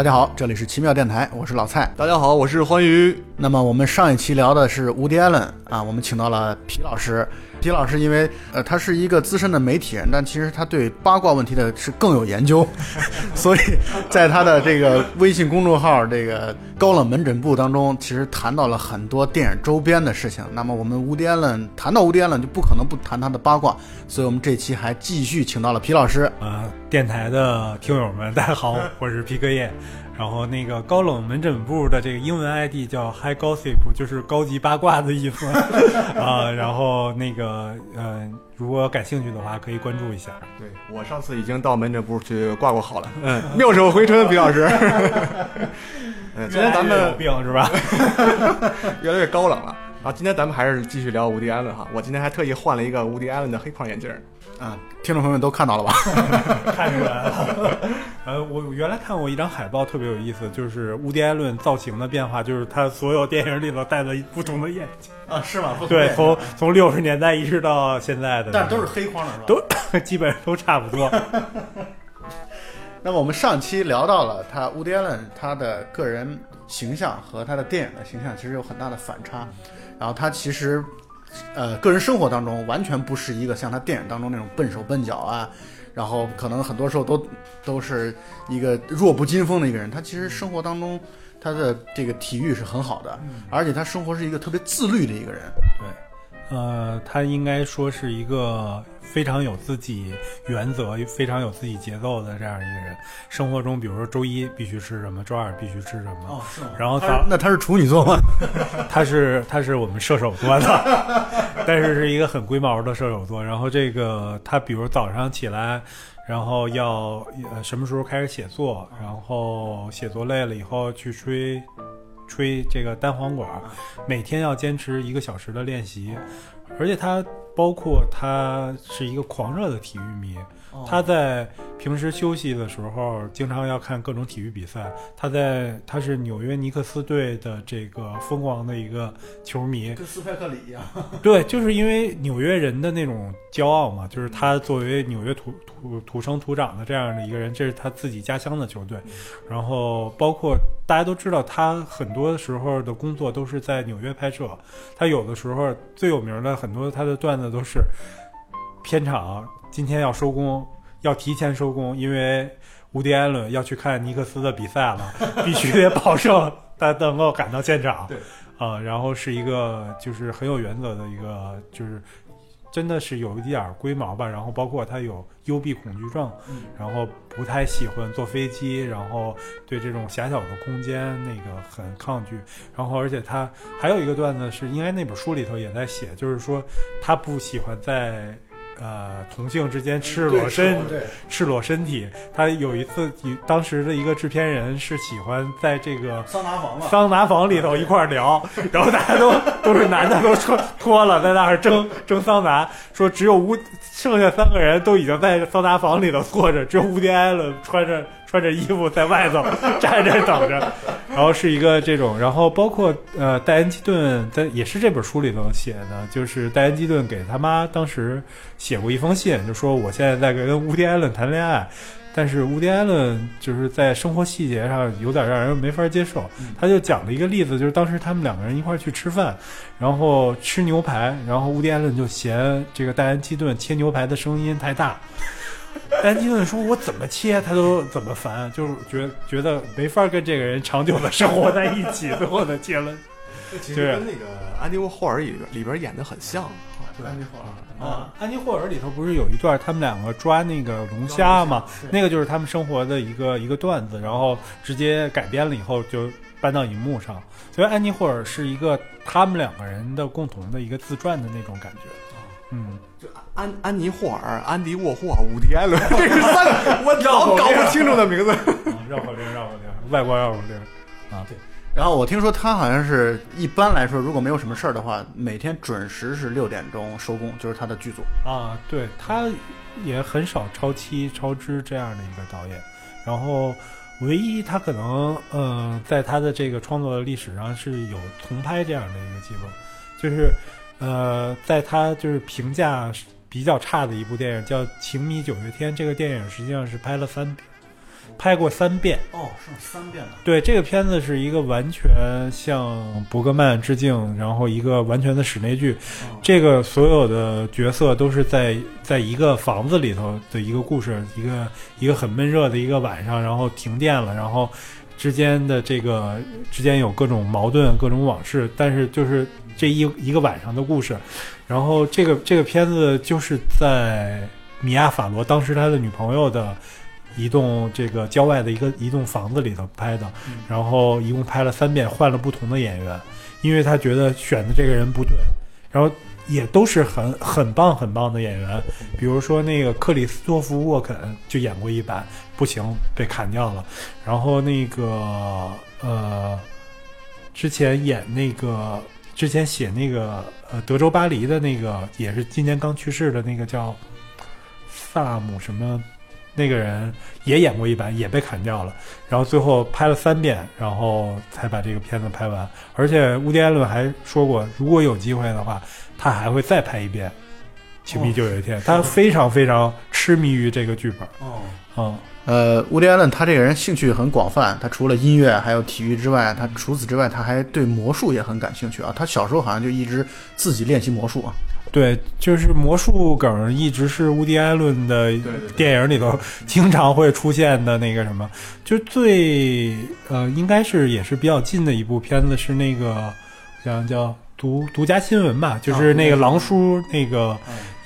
大家好，这里是奇妙电台，我是老蔡。大家好，我是欢愉。那么我们上一期聊的是伍迪·艾伦啊，我们请到了皮老师。皮老师因为呃他是一个资深的媒体人，但其实他对八卦问题的是更有研究，所以在他的这个微信公众号这个高冷门诊部当中，其实谈到了很多电影周边的事情。那么我们无迪·艾伦谈到无迪·艾伦就不可能不谈他的八卦，所以我们这期还继续请到了皮老师。呃，电台的听友们，大家好，我是皮克叶。然后那个高冷门诊部的这个英文 ID 叫 High Gossip，就是高级八卦的意思 啊。然后那个呃，如果感兴趣的话，可以关注一下。对我上次已经到门诊部去挂过号了。嗯，妙手回春，皮老师。嗯，今天咱们有病是吧？越来越高冷了。啊，今天咱们还是继续聊无敌艾伦哈。我今天还特意换了一个无敌艾伦的黑框眼镜。啊，听众朋友们都看到了吧？看出来了。呃，我原来看过一张海报，特别有意思，就是乌迪·艾伦造型的变化，就是他所有电影里头戴的不同的眼镜啊，是吗？对，从从六十年代一直到现在的，但都是黑框的，是吧？都基本上都差不多。那么我们上期聊到了他乌迪·艾伦他的个人形象和他的电影的形象其实有很大的反差，然后他其实。呃，个人生活当中完全不是一个像他电影当中那种笨手笨脚啊，然后可能很多时候都都是一个弱不禁风的一个人。他其实生活当中他的这个体育是很好的，而且他生活是一个特别自律的一个人。对，呃，他应该说是一个。非常有自己原则、非常有自己节奏的这样一个人。生活中，比如说周一必须吃什么，周二必须吃什么。哦，是吗？然后他那他是处女座吗？他是他是我们射手座的，但是是一个很龟毛的射手座。然后这个他，比如早上起来，然后要呃什么时候开始写作，然后写作累了以后去吹吹这个单簧管，每天要坚持一个小时的练习，而且他。包括他是一个狂热的体育迷，他在平时休息的时候经常要看各种体育比赛。他在他是纽约尼克斯队的这个疯狂的一个球迷，跟斯派克里一样。对，就是因为纽约人的那种骄傲嘛，就是他作为纽约土土土生土长的这样的一个人，这是他自己家乡的球队。然后包括大家都知道，他很多时候的工作都是在纽约拍摄。他有的时候最有名的很多他的段子。都是片场今天要收工，要提前收工，因为伍迪·艾伦要去看尼克斯的比赛了，必须得保证他能够赶到现场。对，啊，然后是一个就是很有原则的一个，就是真的是有一点龟毛吧。然后包括他有幽闭恐惧症，然后不太喜欢坐飞机，然后对这种狭小的空间那个很抗拒。然后而且他还有一个段子是，应该那本书里头也在写，就是说他不喜欢在。呃，同性之间赤裸身，赤裸身体。他有一次，当时的一个制片人是喜欢在这个桑拿房桑拿房里头一块聊，然后大家都都是男的，都脱脱了，在那儿蒸蒸桑拿。说只有乌剩下三个人都已经在桑拿房里头坐着，只有乌迪埃伦穿着。穿着衣服在外头 站着等着，然后是一个这种，然后包括呃戴恩基顿在也是这本书里头写的，就是戴恩基顿给他妈当时写过一封信，就说我现在在跟乌迪艾伦谈恋爱，但是乌迪艾伦就是在生活细节上有点让人没法接受，他就讲了一个例子，就是当时他们两个人一块去吃饭，然后吃牛排，然后乌迪艾伦就嫌这个戴恩基顿切牛排的声音太大。丹基顿说：“我怎么切他都怎么烦，就是觉觉得没法跟这个人长久的生活在一起。”最后的结论其实跟那个安迪沃霍尔里里边演的很像。安迪霍尔啊，安迪霍尔里头不是有一段他们两个抓那个龙虾吗？那个就是他们生活的一个一个段子，然后直接改编了以后就搬到荧幕上。所以安迪霍尔是一个他们两个人的共同的一个自传的那种感觉。嗯。就安安妮霍尔、安迪沃霍、伍迪·艾伦，这是三个我老搞不清楚的名字。绕口令，绕口令，外国绕口令啊！对。然后我听说他好像是一般来说，如果没有什么事儿的话，每天准时是六点钟收工，就是他的剧组啊。对，他也很少超期、超支这样的一个导演。然后，唯一他可能呃，在他的这个创作历史上是有重拍这样的一个记录，就是。呃，在他就是评价比较差的一部电影叫《情迷九月天》，这个电影实际上是拍了三遍，拍过三遍。哦，是三遍了。对，这个片子是一个完全向伯格曼致敬，然后一个完全的室内剧。哦这个所有的角色都是在在一个房子里头的一个故事，一个一个很闷热的一个晚上，然后停电了，然后之间的这个之间有各种矛盾、各种往事，但是就是这一一个晚上的故事。然后这个这个片子就是在米亚·法罗当时他的女朋友的一栋这个郊外的一个一栋房子里头拍的，然后一共拍了三遍，换了不同的演员，因为他觉得选的这个人不对，然后也都是很很棒很棒的演员，比如说那个克里斯托弗·沃肯就演过一版，不行被砍掉了，然后那个呃，之前演那个之前写那个呃德州巴黎的那个也是今年刚去世的那个叫萨姆什么。那个人也演过一版，也被砍掉了。然后最后拍了三遍，然后才把这个片子拍完。而且乌迪·艾伦还说过，如果有机会的话，他还会再拍一遍《情迷就有一天》。他非常非常痴迷于这个剧本。哦，嗯，呃，乌迪·艾伦他这个人兴趣很广泛，他除了音乐还有体育之外，他除此之外他还对魔术也很感兴趣啊。他小时候好像就一直自己练习魔术啊。对，就是魔术梗一直是乌迪·艾伦的电影里头经常会出现的那个什么，就最呃，应该是也是比较近的一部片子是那个，好像叫独独家新闻吧，就是那个狼叔那个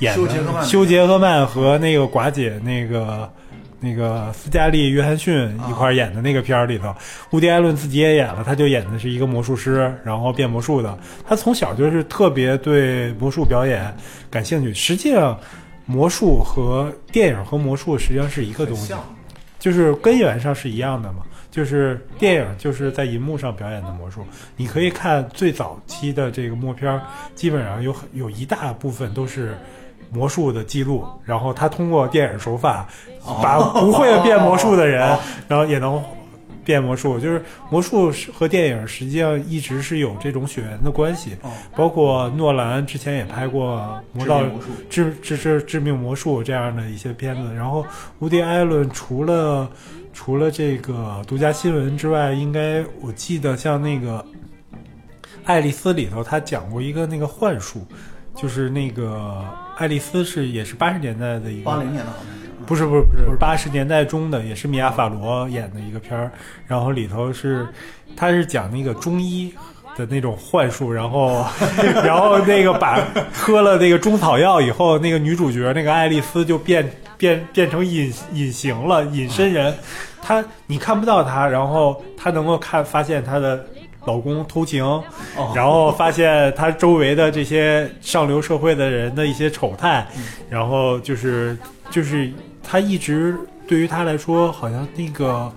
演的休杰克曼和那个寡姐那个。那个斯嘉丽·约翰逊一块儿演的那个片儿里头，乌迪·艾伦自己也演了，他就演的是一个魔术师，然后变魔术的。他从小就是特别对魔术表演感兴趣。实际上，魔术和电影和魔术实际上是一个东西，就是根源上是一样的嘛。就是电影就是在银幕上表演的魔术，你可以看最早期的这个默片儿，基本上有很有一大部分都是。魔术的记录，然后他通过电影手法，把不会变魔术的人，然后也能变魔术。就是魔术和电影实际上一直是有这种血缘的关系。包括诺兰之前也拍过《魔道致致致致命魔术》这样的一些片子。然后无敌·艾伦除了除了这个独家新闻之外，应该我记得像那个《爱丽丝》里头，他讲过一个那个幻术。就是那个爱丽丝是也是八十年代的一个八零年的好像是不是不是不是八十年代中的也是米娅法罗演的一个片儿，然后里头是他是讲那个中医的那种幻术，然后 然后那个把喝了那个中草药以后，那个女主角那个爱丽丝就变变变成隐隐形了隐身人，她你看不到她，然后她能够看发现她的。老公偷情，然后发现他周围的这些上流社会的人的一些丑态，然后就是就是他一直对于他来说，好像那个，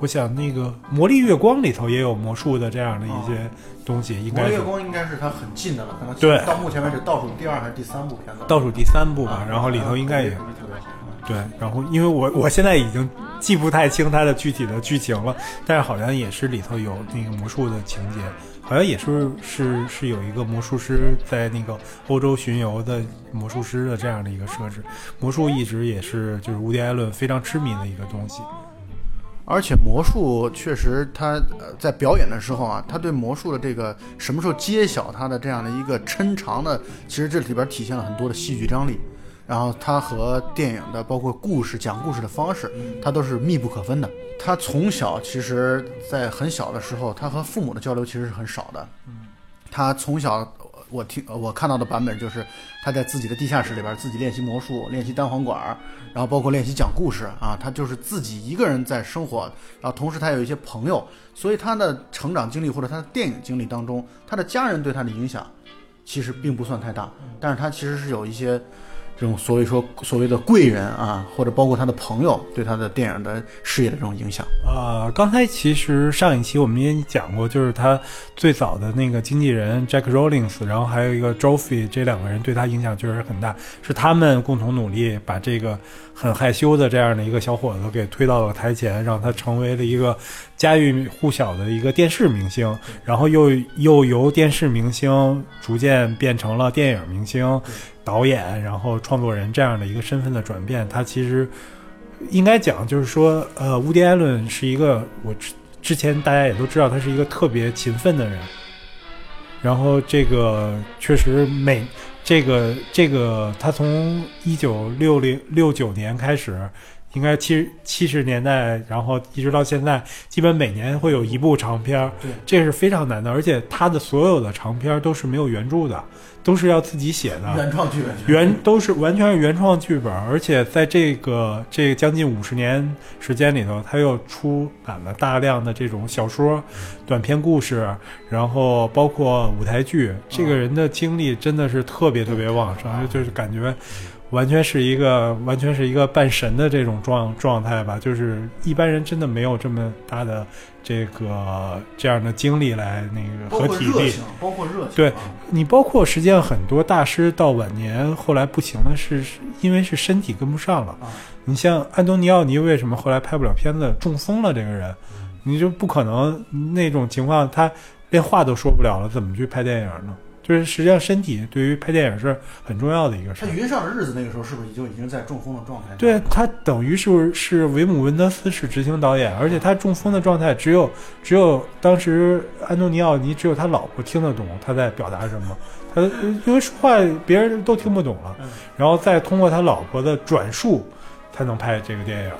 我想那个《魔力月光》里头也有魔术的这样的一些东西，应该魔力月光应该是他很近的了，可能对。到目前为止倒数第二还是第三部片子，倒数第三部吧啊，然后里头应该也特别特别好。对，然后因为我我现在已经记不太清它的具体的剧情了，但是好像也是里头有那个魔术的情节，好像也是是是有一个魔术师在那个欧洲巡游的魔术师的这样的一个设置。魔术一直也是就是乌迪·艾伦非常痴迷的一个东西。而且魔术确实他，呃在表演的时候啊，他对魔术的这个什么时候揭晓他的这样的一个抻长的，其实这里边体现了很多的戏剧张力。然后他和电影的包括故事讲故事的方式，他都是密不可分的。他从小其实，在很小的时候，他和父母的交流其实是很少的。他从小，我听我看到的版本就是他在自己的地下室里边自己练习魔术，练习单簧管，然后包括练习讲故事啊，他就是自己一个人在生活，然后同时他有一些朋友，所以他的成长经历或者他的电影经历当中，他的家人对他的影响其实并不算太大，但是他其实是有一些。这种所谓说所谓的贵人啊，或者包括他的朋友对他的电影的事业的这种影响。啊，刚才其实上一期我们也讲过，就是他最早的那个经纪人 Jack Rollins，然后还有一个 Joffrey，这两个人对他影响确实很大，是他们共同努力把这个很害羞的这样的一个小伙子给推到了台前，让他成为了一个家喻户晓的一个电视明星，然后又又由电视明星逐渐变成了电影明星。导演，然后创作人这样的一个身份的转变，他其实应该讲就是说，呃，乌迪·艾伦是一个我之之前大家也都知道，他是一个特别勤奋的人。然后这个确实每这个这个他从一九六零六九年开始，应该七七十年代，然后一直到现在，基本每年会有一部长片儿，对这是非常难的，而且他的所有的长片儿都是没有原著的，都是要自己写的。原创剧本，原都是完全是原创剧本，而且在这个这个将近五十年时间里头，他又出版了大量的这种小说、短篇故事，然后包括舞台剧。这个人的精力真的是特别特别旺盛，就是感觉完全是一个完全是一个半神的这种状状态吧。就是一般人真的没有这么大的这个这样的精力来那个和体力。括热情，包括热情，对啊你包括实际上很多大师到晚年后来不行了，是是因为是身体跟不上了。啊你像安东尼奥尼为什么后来拍不了片子，中风了这个人，嗯你就不可能那种情况，他连话都说不了了，怎么去拍电影呢？就是实际上身体对于拍电影是很重要的一个事儿。他云上的日子那个时候是不是就已经在中风的状态？对他等于是是维姆文德斯是执行导演，而且他中风的状态只有只有当时安东尼奥尼只有他老婆听得懂他在表达什么，他因为说话别人都听不懂了嗯，然后再通过他老婆的转述才能拍这个电影，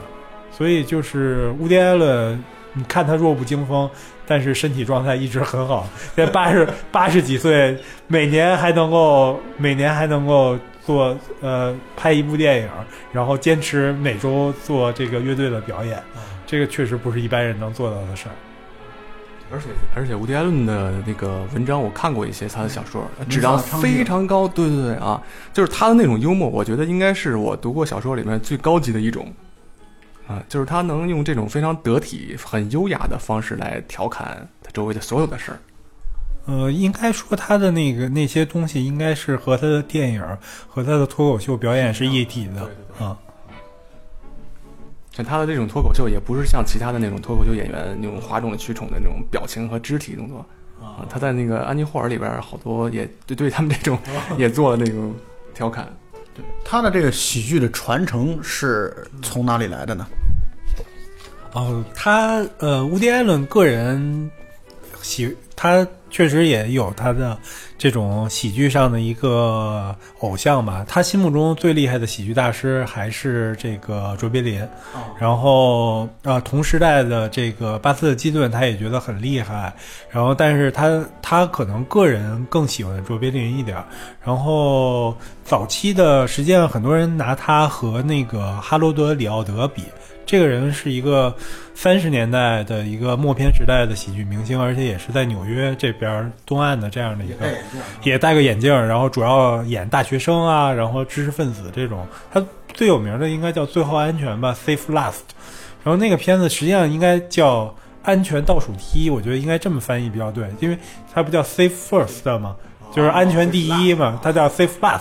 所以就是乌迪埃伦，你看他弱不禁风。但是身体状态一直很好，在八十八十几岁，每年还能够每年还能够做呃拍一部电影，然后坚持每周做这个乐队的表演，这个确实不是一般人能做到的事儿。而且而且，伍迪·艾伦的那个文章我看过一些他的小说，嗯质量非常高。对对对啊，就是他的那种幽默，我觉得应该是我读过小说里面最高级的一种。啊，就是他能用这种非常得体、很优雅的方式来调侃他周围的所有的事儿。呃，应该说他的那个那些东西，应该是和他的电影和他的脱口秀表演是一体的啊。像他的这种脱口秀，也不是像其他的那种脱口秀演员那种哗众取宠的那种表情和肢体动作啊。他在那个安妮霍尔里边，好多也对对他们这种 也做了那种调侃。对他的这个喜剧的传承是从哪里来的呢？哦，他呃，乌迪·艾伦个人喜，他确实也有他的这种喜剧上的一个偶像吧。他心目中最厉害的喜剧大师还是这个卓别林。然后啊，同时代的这个巴斯特基顿，他也觉得很厉害。然后，但是他他可能个人更喜欢卓别林一点儿。然后早期的，实际上很多人拿他和那个哈罗德·里奥德比。这个人是一个三十年代的一个默片时代的喜剧明星，而且也是在纽约这边东岸的这样的一个，也戴个眼镜，然后主要演大学生啊，然后知识分子这种。他最有名的应该叫《最后安全》吧，《Safe Last》。然后那个片子实际上应该叫《安全倒数第一》，我觉得应该这么翻译比较对，因为它不叫 Safe First 嘛，就是安全第一嘛，它叫 Safe Last。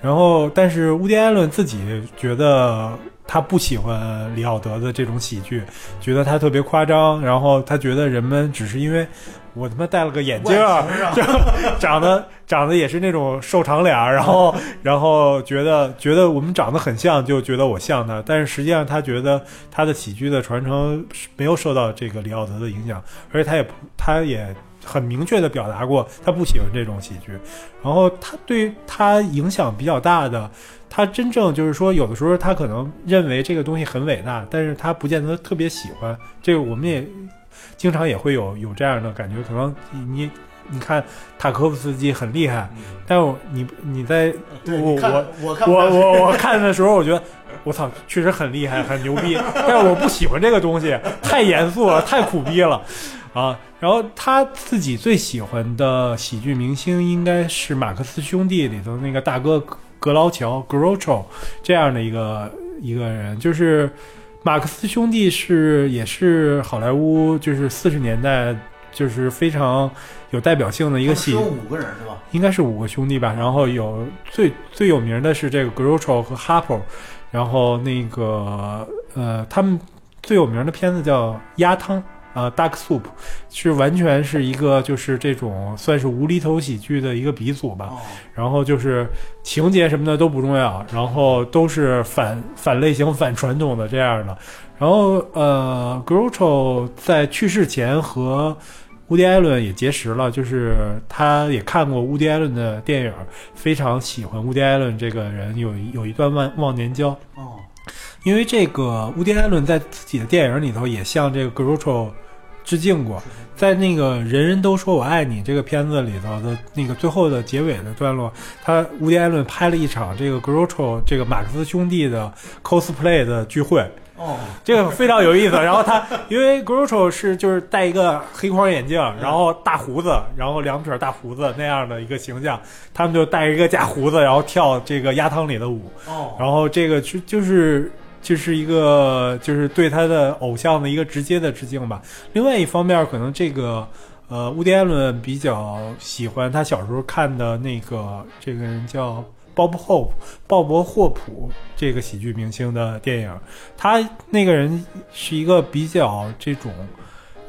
然后，但是乌迪·艾伦自己觉得。他不喜欢李奥德的这种喜剧，觉得他特别夸张，然后他觉得人们只是因为我他妈戴了个眼镜，就长得长得也是那种瘦长脸，然后 然后觉得觉得我们长得很像，就觉得我像他，但是实际上他觉得他的喜剧的传承没有受到这个李奥德的影响，而且他也他也很明确的表达过他不喜欢这种喜剧，然后他对他影响比较大的。他真正就是说，有的时候他可能认为这个东西很伟大，但是他不见得特别喜欢。这个我们也经常也会有有这样的感觉。可能你你看塔科夫斯基很厉害，但我你你在我我我我我我看的时候，我觉得我操，确实很厉害，很牛逼，但是我不喜欢这个东西，太严肃了，太苦逼了啊。然后他自己最喜欢的喜剧明星应该是马克思兄弟里头那个大哥。格劳乔 （Groucho） 这样的一个一个人，就是马克思兄弟是也是好莱坞就是四十年代就是非常有代表性的一个戏，五个人是吧？应该是五个兄弟吧。然后有最最有名的是这个 Groucho 和 Harpo，然后那个呃，他们最有名的片子叫《鸭汤》呃，Duck Soup 是完全是一个就是这种算是无厘头喜剧的一个鼻祖吧。哦然后就是情节什么的都不重要，然后都是反反类型、反传统的这样的。然后呃，Groucho 在去世前和乌迪艾伦也结识了，就是他也看过乌迪艾伦的电影，非常喜欢乌迪艾伦这个人，有一有一段忘忘年交。哦，因为这个乌迪艾伦在自己的电影里头也向这个 Groucho 致敬过，在那个《人人都说我爱你》这个片子里头的那个最后的结尾的段落，他乌迪艾伦拍了一场这个 Groucho 这个马克思兄弟的 cosplay 的聚会，哦，这个非常有意思。然后他因为 Groucho 是就是戴一个黑框眼镜，然后大胡子，然后两撇大胡子那样的一个形象，他们就戴一个假胡子，然后跳这个鸭汤里的舞。哦，然后这个就就是就是一个就是对他的偶像的一个直接的致敬吧。另外一方面，可能这个呃，乌迪艾伦比较喜欢他小时候看的那个这个人叫。鲍勃·霍普，鲍勃·霍普这个喜剧明星的电影，他那个人是一个比较这种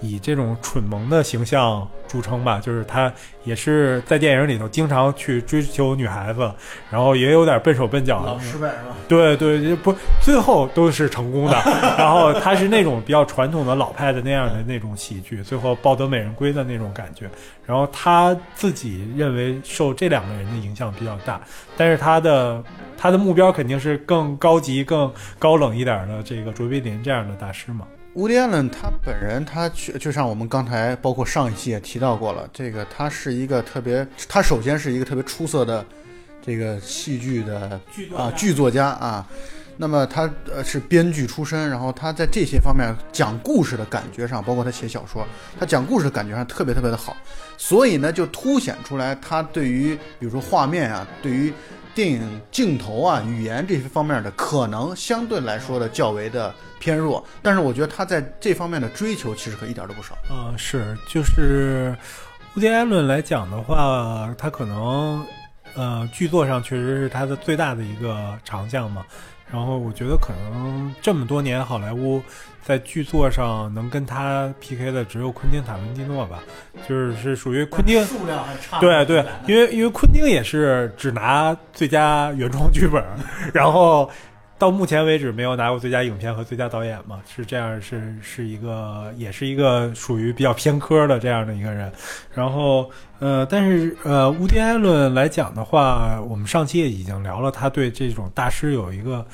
以这种蠢萌的形象著称吧，就是他也是在电影里头经常去追求女孩子，然后也有点笨手笨脚失败是吧？对对，不最后都是成功的。然后他是那种比较传统的老派的那样的那种喜剧，最后抱得美人归的那种感觉。然后他自己认为受这两个人的影响比较大，但是他的他的目标肯定是更高级、更高冷一点的这个卓别林这样的大师嘛。乌迪艾伦他本人，他去就像我们刚才包括上一期也提到过了，这个他是一个特别，他首先是一个特别出色的这个戏剧的啊剧作家啊。那么他呃是编剧出身，然后他在这些方面讲故事的感觉上，包括他写小说，他讲故事的感觉上特别特别的好，所以呢就凸显出来他对于比如说画面啊，对于电影镜头啊、语言这些方面的可能相对来说的较为的偏弱，但是我觉得他在这方面的追求其实可一点都不少。嗯、是，就是乌迪艾伦来讲的话，他可能呃剧作上确实是他的最大的一个长项嘛。然后我觉得可能这么多年好莱坞在剧作上能跟他 PK 的只有昆汀塔伦蒂诺吧，就是是属于昆汀。数量还差对对，因为因为昆汀也是只拿最佳原创剧本，然后到目前为止没有拿过最佳影片和最佳导演嘛，是这样，是是一个也是一个属于比较偏科的这样的一个人。然后呃，但是呃，乌迪艾伦来讲的话，我们上期也已经聊了，他对这种大师有一个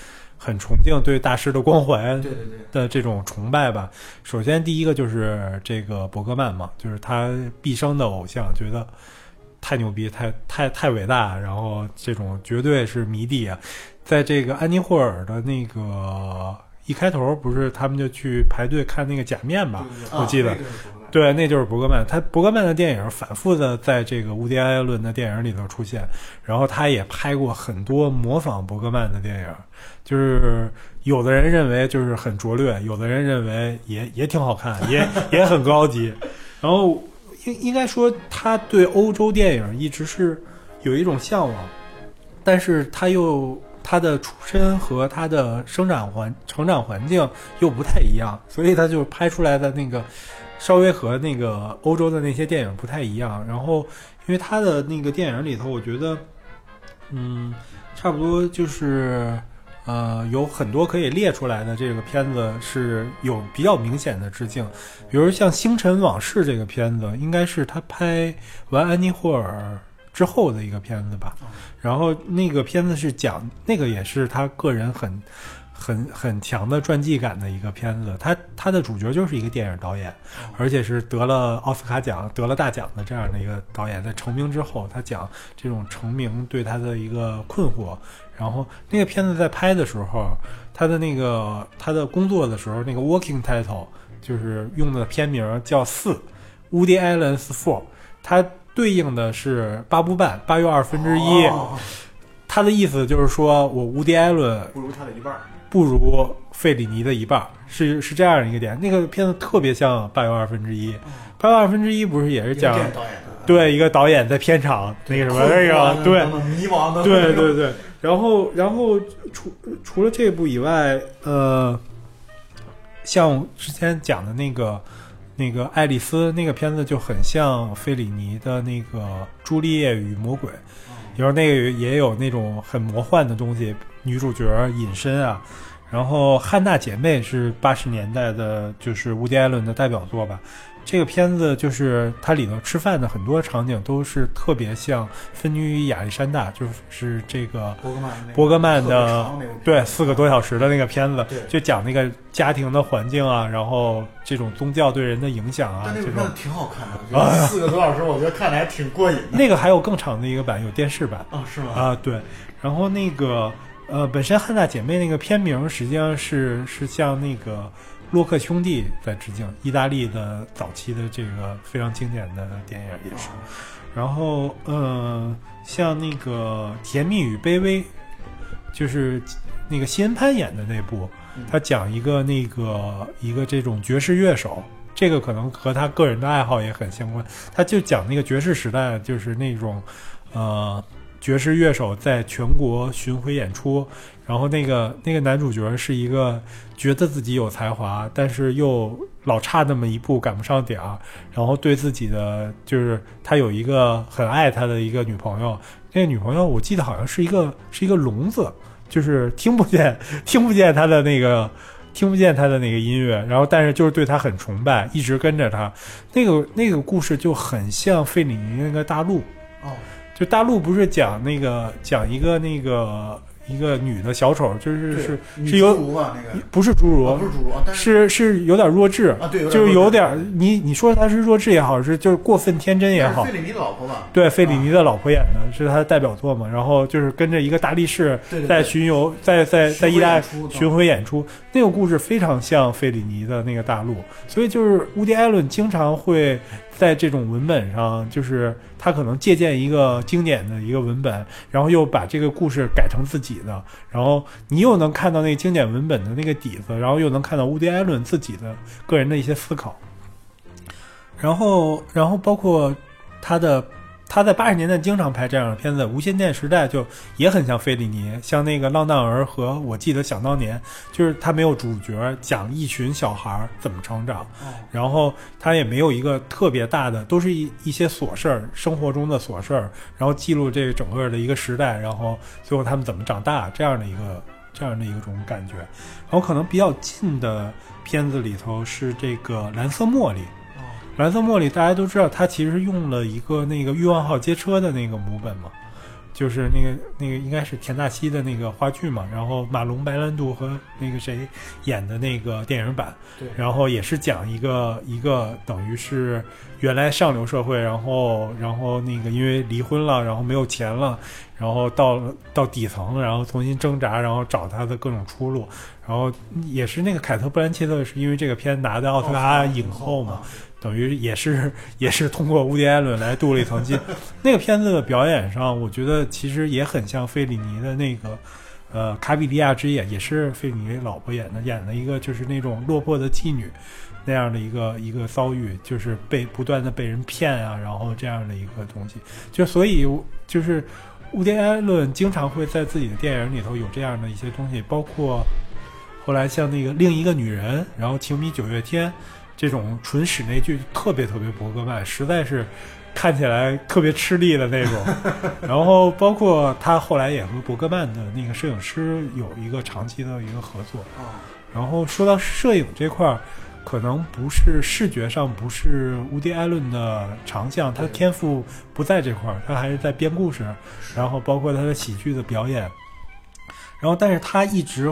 很崇敬，对大师的光环，对对对，的这种崇拜吧。首先，第一个就是这个伯格曼嘛，就是他毕生的偶像，觉得太牛逼、太太太伟大，然后这种绝对是迷弟啊。在这个安妮霍尔的那个一开头，不是他们就去排队看那个假面吧？我记得，对，那就是伯格曼。他伯格曼的电影反复的在这个乌迪艾伦的电影里头出现，然后他也拍过很多模仿伯格曼的电影，就是有的人认为就是很拙劣，有的人认为也也挺好看，也 也很高级。然后应应该说，他对欧洲电影一直是有一种向往，但是他又他的出身和他的生长环成长环境又不太一样，所以他就拍出来的那个稍微和那个欧洲的那些电影不太一样。然后，因为他的那个电影里头，我觉得，嗯，差不多就是。呃，有很多可以列出来的这个片子是有比较明显的致敬，比如像《星辰往事》这个片子，应该是他拍完《安妮霍尔》之后的一个片子吧。然后那个片子是讲那个也是他个人很很很强的传记感的一个片子。他他的主角就是一个电影导演，而且是得了奥斯卡奖、得了大奖的这样的一个导演。在成名之后，他讲这种成名对他的一个困惑。然后那个片子在拍的时候，他的那个他的工作的时候，那个 working title 就是用的片名叫四，Woody Allen's Four，他对应的是八部半，八又二分之一。哦他的意思就是说我乌迪艾伦不如他的一半。不如费里尼的一半，是是这样一个点。那个片子特别像八又二分之一，八又二分之一不是也是讲对一个导演在片场那个什么那个对。迷茫的，对对对，然后然后除除了这部以外，呃，像之前讲的那个那个爱丽丝那个片子就很像费里尼的那个《朱丽叶与魔鬼》，然后那个也有那种很魔幻的东西，女主角隐身啊。然后《汉娜姐妹》是八十年代的，就是乌迪·艾伦的代表作吧。这个片子就是它里头吃饭的很多场景都是特别像《分居于亚历山大》，就是这个伯格曼伯格曼的对四个多小时的那个片子，就讲那个家庭的环境啊，然后这种宗教对人的影响啊这种挺好看的，我觉得四个多小时，我觉得看着还挺过瘾的。那个还有更长的一个版，有电视版啊，是吗？啊，对。然后那个呃，本身汉娜姐妹那个片名实际上是是像那个洛克兄弟在致敬，意大利的早期的这个非常经典的电影也是。然后呃，像那个《甜蜜与卑微》，就是那个西恩潘演的那部，他讲一个那个一个这种爵士乐手，这个可能和他个人的爱好也很相关。他就讲那个爵士时代，就是那种呃爵士乐手在全国巡回演出，然后那个那个男主角是一个觉得自己有才华，但是又老差那么一步赶不上点儿，然后对自己的就是他有一个很爱他的一个女朋友，那个女朋友我记得好像是一个是一个聋子，就是听不见 听不见他的那个。听不见他的那个音乐，然后但是就是对他很崇拜，一直跟着他。那个那个故事就很像费里尼那个大陆，哦，就大陆不是讲那个讲一个那个一个女的小丑，就是是是有不是侏儒，啊不是侏儒，是是是有点弱智，啊，对，就是有点你你说他是弱智也好，是就是过分天真也好费，里尼的老婆吧？对，费里尼的老婆演的是他的代表作嘛，然后就是跟着一个大力士在巡游，在在在意大利巡回演出巡回演出，那个故事非常像费里尼的那个大陆，所以就是乌迪·艾伦经常会在这种文本上，就是他可能借鉴一个经典的一个文本，然后又把这个故事改成自己的，然后你又能看到那个经典文本的那个底子，然后又能看到乌迪·艾伦自己的个人的一些思考，然后然后包括他的。他在八十年代经常拍这样的片子，《无线电时代》就也很像费里尼，像那个《浪荡儿》和《我记得想当年》，就是他没有主角，讲一群小孩儿怎么成长，然后他也没有一个特别大的，都是一一些琐事儿，生活中的琐事儿，然后记录这整个的一个时代，然后最后他们怎么长大，这样的一个这样的一个种感觉。然后可能比较近的片子里头是这个《蓝色茉莉》。哦蓝色茉莉大家都知道，它其实用了一个那个欲望号街车的那个母本嘛，就是那个那个应该是田纳西的那个话剧嘛，然后马龙白兰度和那个谁演的那个电影版，对然后也是讲一个一个等于是原来上流社会，然后然后那个因为离婚了，然后没有钱了，然后到了到底层，然后重新挣扎，然后找他的各种出路，然后也是那个凯特布兰切特是因为这个片拿的奥斯卡影后嘛，等于也是 也是通过乌迪·艾伦来镀了一层金。那个片子的表演上，我觉得其实也很像费里尼的那个，呃，卡比利亚之夜，也是费里尼老婆演的，演的一个就是那种落魄的妓女那样的一个一个遭遇，就是被不断的被人骗啊，然后这样的一个东西。就所以就是乌迪·艾伦经常会在自己的电影里头有这样的一些东西，包括后来像那个另一个女人，然后情迷九月天。这种纯室内剧特别特别伯格曼，实在是看起来特别吃力的那种。然后包括他后来也和伯格曼的那个摄影师有一个长期的一个合作。哦然后说到摄影这块儿，可能不是视觉上不是乌迪·艾伦的长项，他的天赋不在这块儿，他还是在编故事，然后包括他的喜剧的表演。然后，但是他一直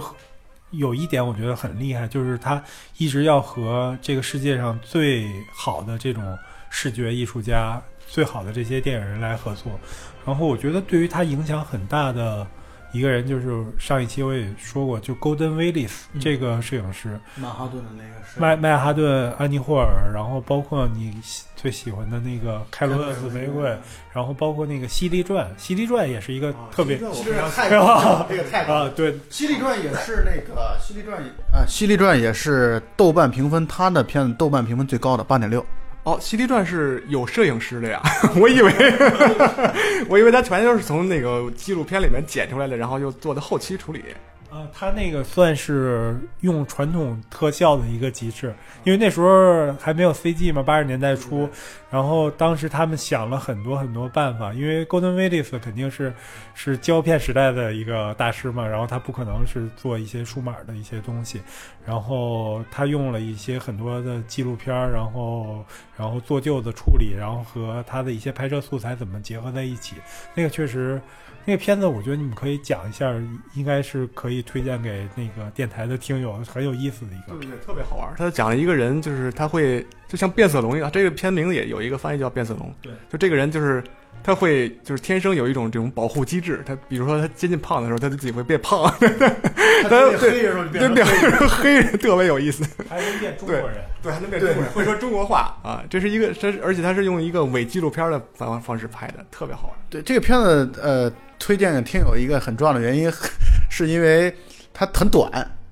有一点我觉得很厉害，就是他一直要和这个世界上最好的这种视觉艺术家、最好的这些电影人来合作。然后我觉得对于他影响很大的一个人，就是上一期我也说过，就 Golden Willis、嗯。这个摄影师，曼哈顿的那个是麦麦哈顿、安妮霍尔，然后包括你喜最喜欢的那个开罗斯玫瑰，然后包括那个《犀利传》，《犀利传》也是一个特别犀利传太是吧这个太啊，对，《犀利传》也是那个《犀利传》啊，《犀利传》也是豆瓣评分，他的片子豆瓣评分最高的八点六。哦，《犀利传》是有摄影师的呀，我以为，我以为他全都是从那个纪录片里面剪出来的，然后又做的后期处理。啊，他那个算是用传统特效的一个极致，因为那时候还没有 CG 嘛，八十年代初，然后当时他们想了很多很多办法，因为 Golden Willis 肯定是是胶片时代的一个大师嘛，然后他不可能是做一些数码的一些东西，然后他用了一些很多的纪录片儿，然后然后做旧的处理，然后和他的一些拍摄素材怎么结合在一起，那个确实。那个片子，我觉得你们可以讲一下，应该是可以推荐给那个电台的听友，很有意思的一个对对，特别好玩。他讲了一个人，就是他会就像变色龙一样，这个片名字也有一个翻译叫变色龙。对，就这个人就是他会就是天生有一种这种保护机制。他比如说他接近胖的时候，他就自己会变胖。他对黑人时候就变成黑人，黑人特别有意思。还能变中国人。对，还能变中国人，会说中国话啊！这是一个，这是而且他是用一个伪纪录片的方方式拍的，特别好玩。对这个片子，呃，推荐给听友一个很重要的原因，是因为它很短，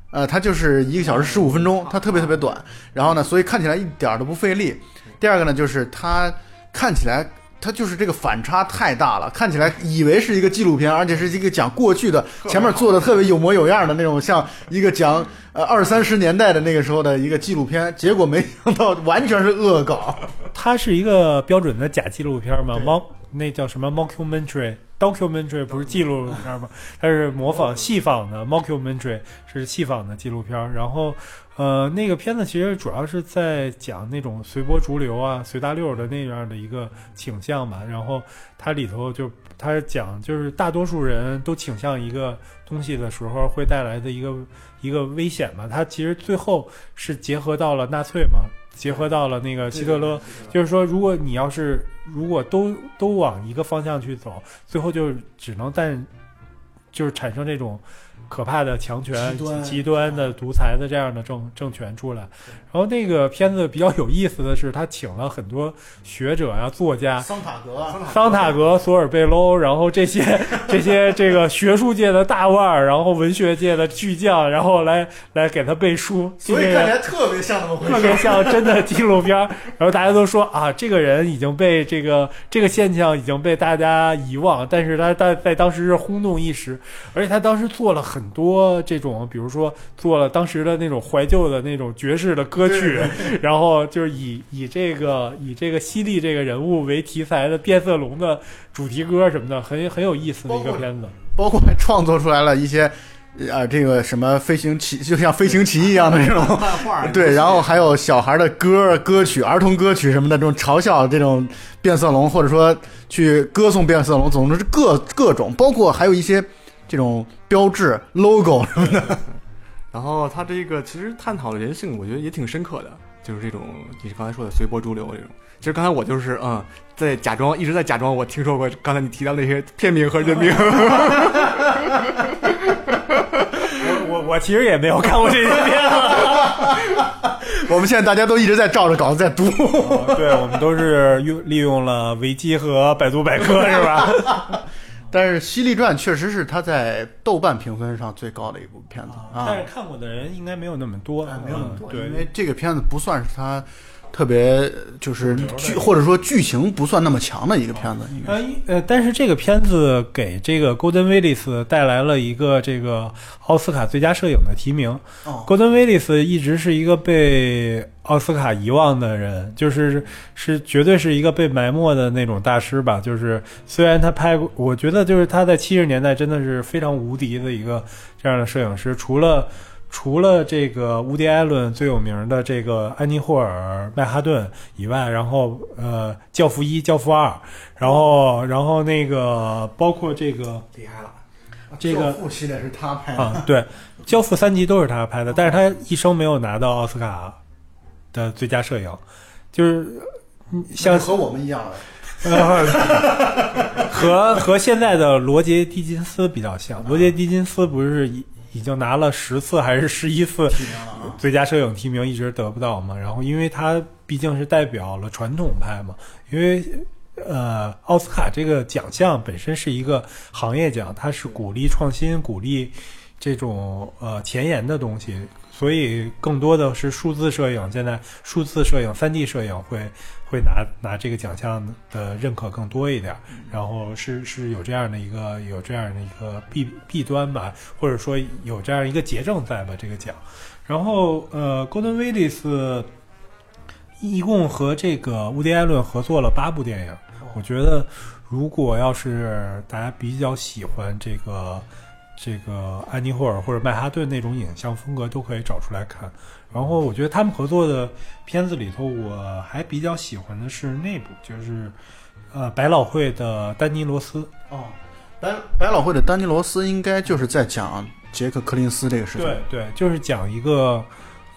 呃，它就是一个小时十五分钟，它特别特别短。然后呢，所以看起来一点儿都不费力。第二个呢，就是它看起来，它就是这个反差太大了，看起来以为是一个纪录片，而且是一个讲过去的，前面做的特别有模有样的那种，像一个讲呃二三十年代的那个时候的一个纪录片，结果没想到完全是恶搞。它是一个标准的假纪录片嘛对，mo 那叫什么 mockumentary。documentary 不是纪录片吗？它是模仿戏仿的 mockumentary 是戏仿的纪录片。然后，呃，那个片子其实主要是在讲那种随波逐流啊、随大溜的那样的一个倾向吧。然后它里头就它是讲就是大多数人都倾向一个东西的时候会带来的一个一个危险嘛。它其实最后是结合到了纳粹嘛，结合到了那个希特勒。就是说，如果你要是如果都都往一个方向去走，最后就只能但就是产生这种可怕的强权、极端极端的独裁的这样的政政权出来。然后那个片子比较有意思的是，他请了很多学者啊、作家，桑塔格，桑塔格、索尔贝喽，然后这些 这些这个学术界的大腕儿，然后文学界的巨匠，然后来来给他背书，所以看起来特别像那么回事。特别像真的纪录片儿。然后大家都说啊，这个人已经被这个这个现象已经被大家遗忘，但是他在在当时是轰动一时，而且他当时做了很多这种，比如说做了当时的那种怀旧的那种爵士的歌曲，然后就是以以这个以这个犀利这个人物为题材的变色龙的主题歌什么的，很很有意思的一个片子。包括还创作出来了一些，啊，这个什么飞行棋，就像飞行棋一样的这种。漫画对，然后还有小孩的歌、歌曲、儿童歌曲什么的，这种嘲笑这种变色龙，或者说去歌颂变色龙，总之是各各种，包括还有一些这种标志、logo 什么的。然后他这个其实探讨的人性，我觉得也挺深刻的，就是这种你刚才说的随波逐流这种。其实刚才我就是嗯，在假装一直在假装我听说过刚才你提到那些片名和人名。我我我其实也没有看过这些片子。我们现在大家都一直在照着稿子在读。哦对，我们都是用利用了维基和百度百科，是吧？但是《犀利传》确实是他在豆瓣评分上最高的一部片子啊，但是看过的人应该没有那么多，哎没有那么多，因，为这个片子不算是他特别就是剧或者说剧情不算那么强的一个片子，应该呃呃，但是这个片子给这个 Golden Willis 带来了一个这个奥斯卡最佳摄影的提名。哦 Golden Willis 一直是一个被奥斯卡遗忘的人，就是是绝对是一个被埋没的那种大师吧。就是虽然他拍过，我觉得就是他在七十年代真的是非常无敌的一个这样的摄影师，除了。除了这个乌迪·艾伦最有名的这个安妮·霍尔·曼哈顿以外，然后呃，《教父一》《教父二》，然后然后那个包括这个厉害了，这个教父系列是他拍的，啊，对，《教父》三集都是他拍的，但是他一生没有拿到奥斯卡的最佳摄影，就是嗯像和我们一样的。呃 和和现在的罗杰·狄金斯比较像。罗杰·狄金斯不是已已经拿了十次还是十一次最佳摄影提名，一直得不到嘛？然后因为他毕竟是代表了传统派嘛，因为。呃，奥斯卡这个奖项本身是一个行业奖，它是鼓励创新、鼓励这种呃前沿的东西，所以更多的是数字摄影。现在数字摄影、三 D 摄影会会拿拿这个奖项的认可更多一点，然后是是有这样的一个有这样的一个弊弊端吧，或者说有这样一个结症在吧？这个奖，然后呃，Golden Willis 一共和这个乌迪·艾伦合作了八部电影。我觉得，如果要是大家比较喜欢这个这个安妮霍尔或者曼哈顿那种影像风格，都可以找出来看。然后，我觉得他们合作的片子里头，我还比较喜欢的是那部，就是呃百老汇的丹尼罗斯。哦，百百老汇的丹尼罗斯应该就是在讲杰克柯林斯这个事情。对对，就是讲一个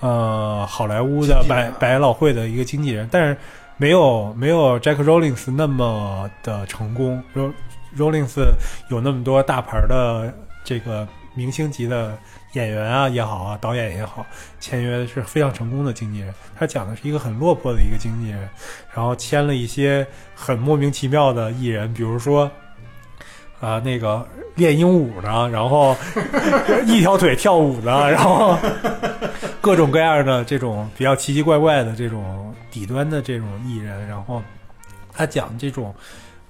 呃好莱坞的百百老汇的一个经纪人，但是。没有没有 Jack Rollins 那么的成功，Ro Rollins 有那么多大牌的这个明星级的演员啊也好啊，导演也好，签约是非常成功的经纪人。他讲的是一个很落魄的一个经纪人，然后签了一些很莫名其妙的艺人，比如说啊那个练鹦鹉的，然后一条腿跳舞的，然后各种各样的这种比较奇奇怪怪的这种。底端的这种艺人，然后他讲这种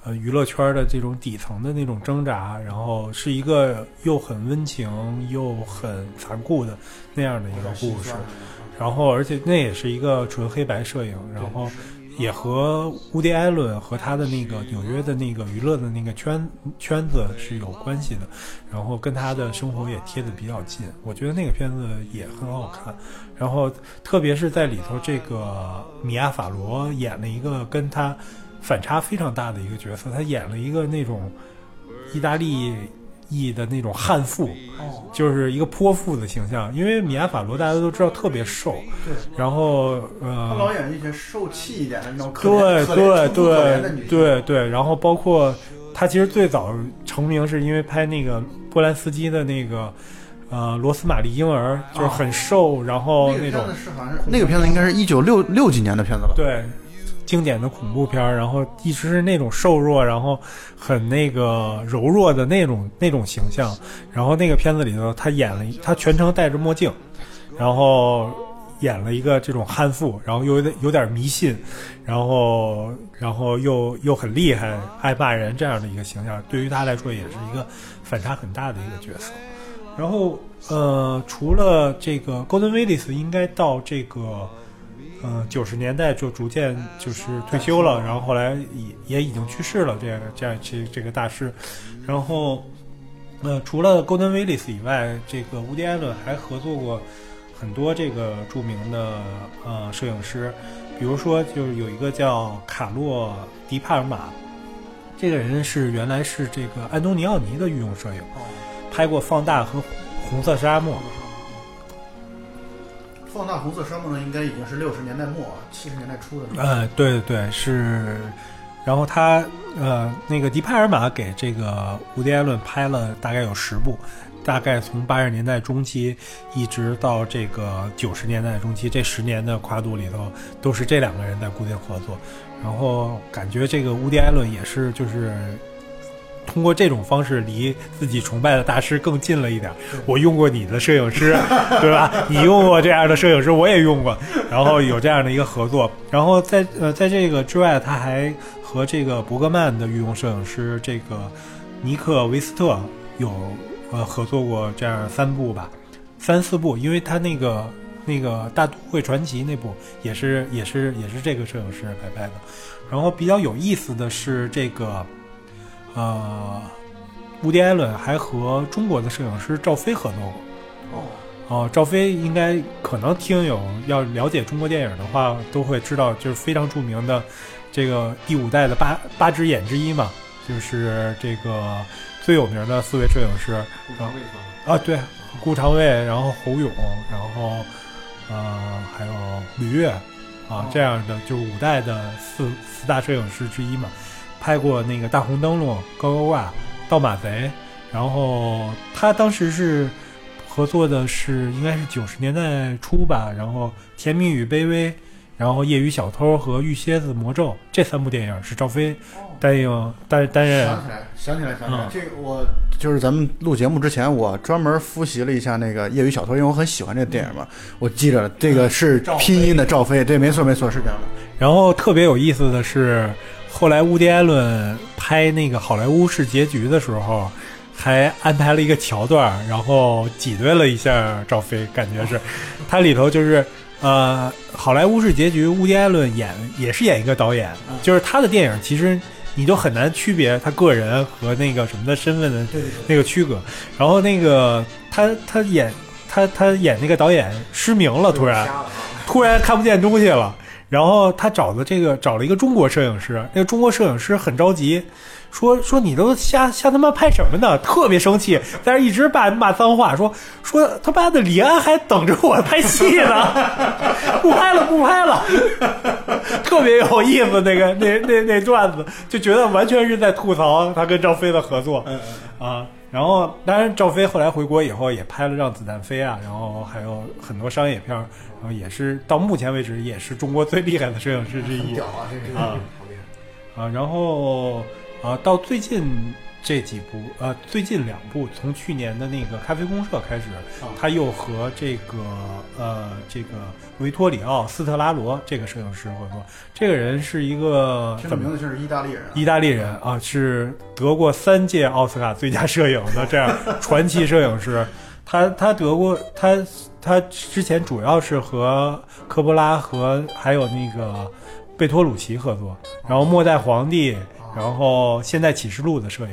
呃娱乐圈的这种底层的那种挣扎，然后是一个又很温情又很残酷的那样的一个故事，然后而且那也是一个纯黑白摄影，然后。也和乌迪·艾伦和他的那个纽约的那个娱乐的那个圈圈子是有关系的，然后跟他的生活也贴得比较近。我觉得那个片子也很好看，然后特别是在里头，这个米娅·法罗演了一个跟他反差非常大的一个角色，他演了一个那种意大利。裔的那种悍妇，就是一个泼妇的形象。因为米娅·法罗大家都知道特别瘦，对，然后呃，他老演一些受气一点的那种对对对对对。然后包括他其实最早成名是因为拍那个波兰斯基的那个呃《罗斯玛丽婴儿》，就是很瘦，然后那种那个片子应该是一九六六几年的片子了，对。经典的恐怖片，然后一直是那种瘦弱，然后很那个柔弱的那种那种形象。然后那个片子里头，他演了，他全程戴着墨镜，然后演了一个这种悍妇，然后又有点有点迷信，然后然后又又很厉害，爱骂人这样的一个形象，对于他来说也是一个反差很大的一个角色。然后呃，除了这个 Golden Willis，应该到这个。嗯，九十年代就逐渐就是退休了，然后后来也也已经去世了。这样这样这这个大师，然后呃，除了 Golden Willis 以外，这个乌迪艾伦还合作过很多这个著名的呃摄影师，比如说就是有一个叫卡洛迪帕尔马，这个人是原来是这个安东尼奥尼的御用摄影，拍过《放大》和《红色沙漠》。放大红色沙漠呢，应该已经是六十年代末、七十年代初的。呃，对对对是，然后他呃，那个迪派尔玛给这个伍迪·艾伦拍了大概有十部，大概从八十年代中期一直到这个九十年代中期，这十年的跨度里头，都是这两个人在固定合作。然后感觉这个乌迪·艾伦也是就是。通过这种方式离自己崇拜的大师更近了一点。我用过你的摄影师，对吧？你用过这样的摄影师，我也用过，然后有这样的一个合作。然后在呃，在这个之外，他还和这个伯格曼的御用摄影师这个尼克维斯特有呃合作过这样三部吧，三四部，因为他那个那个大都会传奇那部也是也是也是这个摄影师拍拍的。然后比较有意思的是这个。呃，乌迪·艾伦还和中国的摄影师赵飞合作过。哦，哦，赵飞应该可能听友要了解中国电影的话，都会知道，就是非常著名的这个第五代的八八只眼之一嘛，就是这个最有名的四位摄影师。啊，对，顾长卫，然后侯勇，然后呃，还有吕越，啊，这样的就是五代的四四大摄影师之一嘛。拍过那个大红灯笼、高高挂、盗马贼，然后他当时是合作的是应该是九十年代初吧，然后甜蜜与卑微，然后《业余小偷》和《玉蝎子魔咒》这三部电影是赵飞担任担担任。想起来，想起来，想起来，嗯。这个我就是咱们录节目之前，我专门复习了一下那个《业余小偷》，因为我很喜欢这个电影嘛，我记着了，这个是拼音的赵飞，对，没错没错，是这样的。然后特别有意思的是，后来乌迪艾伦拍那个好莱坞式结局的时候，还安排了一个桥段，然后挤兑了一下赵飞，感觉是，他里头就是。呃，好莱坞式结局，乌迪艾伦演也是演一个导演，就是他的电影其实你就很难区别他个人和那个什么的身份的那个区隔。然后那个他他演他他演那个导演失明了，突然突然看不见东西了。然后他找的这个找了一个中国摄影师，那个中国摄影师很着急，说说你都瞎瞎他妈拍什么呢？特别生气，但是一直骂骂脏话，说说他妈的李安还等着我拍戏呢，不拍了不拍了，特别有意思。那个那那那段子，就觉得完全是在吐槽他跟赵飞的合作啊。然后，当然，赵飞后来回国以后也拍了《让子弹飞》啊，然后还有很多商业片儿，然后也是到目前为止也是中国最厉害的摄影师之一屌啊，这个啊啊。然后啊，到最近这几部呃，最近两部，从去年的那个《咖啡公社》开始，他又和这个呃这个维托里奥·斯特拉罗这个摄影师合作。这个人是一个怎么这个名字就是意大利人啊，意大利人啊，是得过三届奥斯卡最佳摄影的这样 传奇摄影师。他他得过他他之前主要是和科波拉和还有那个贝托鲁奇合作，然后《末代皇帝》，然后《现代启示录》的摄影。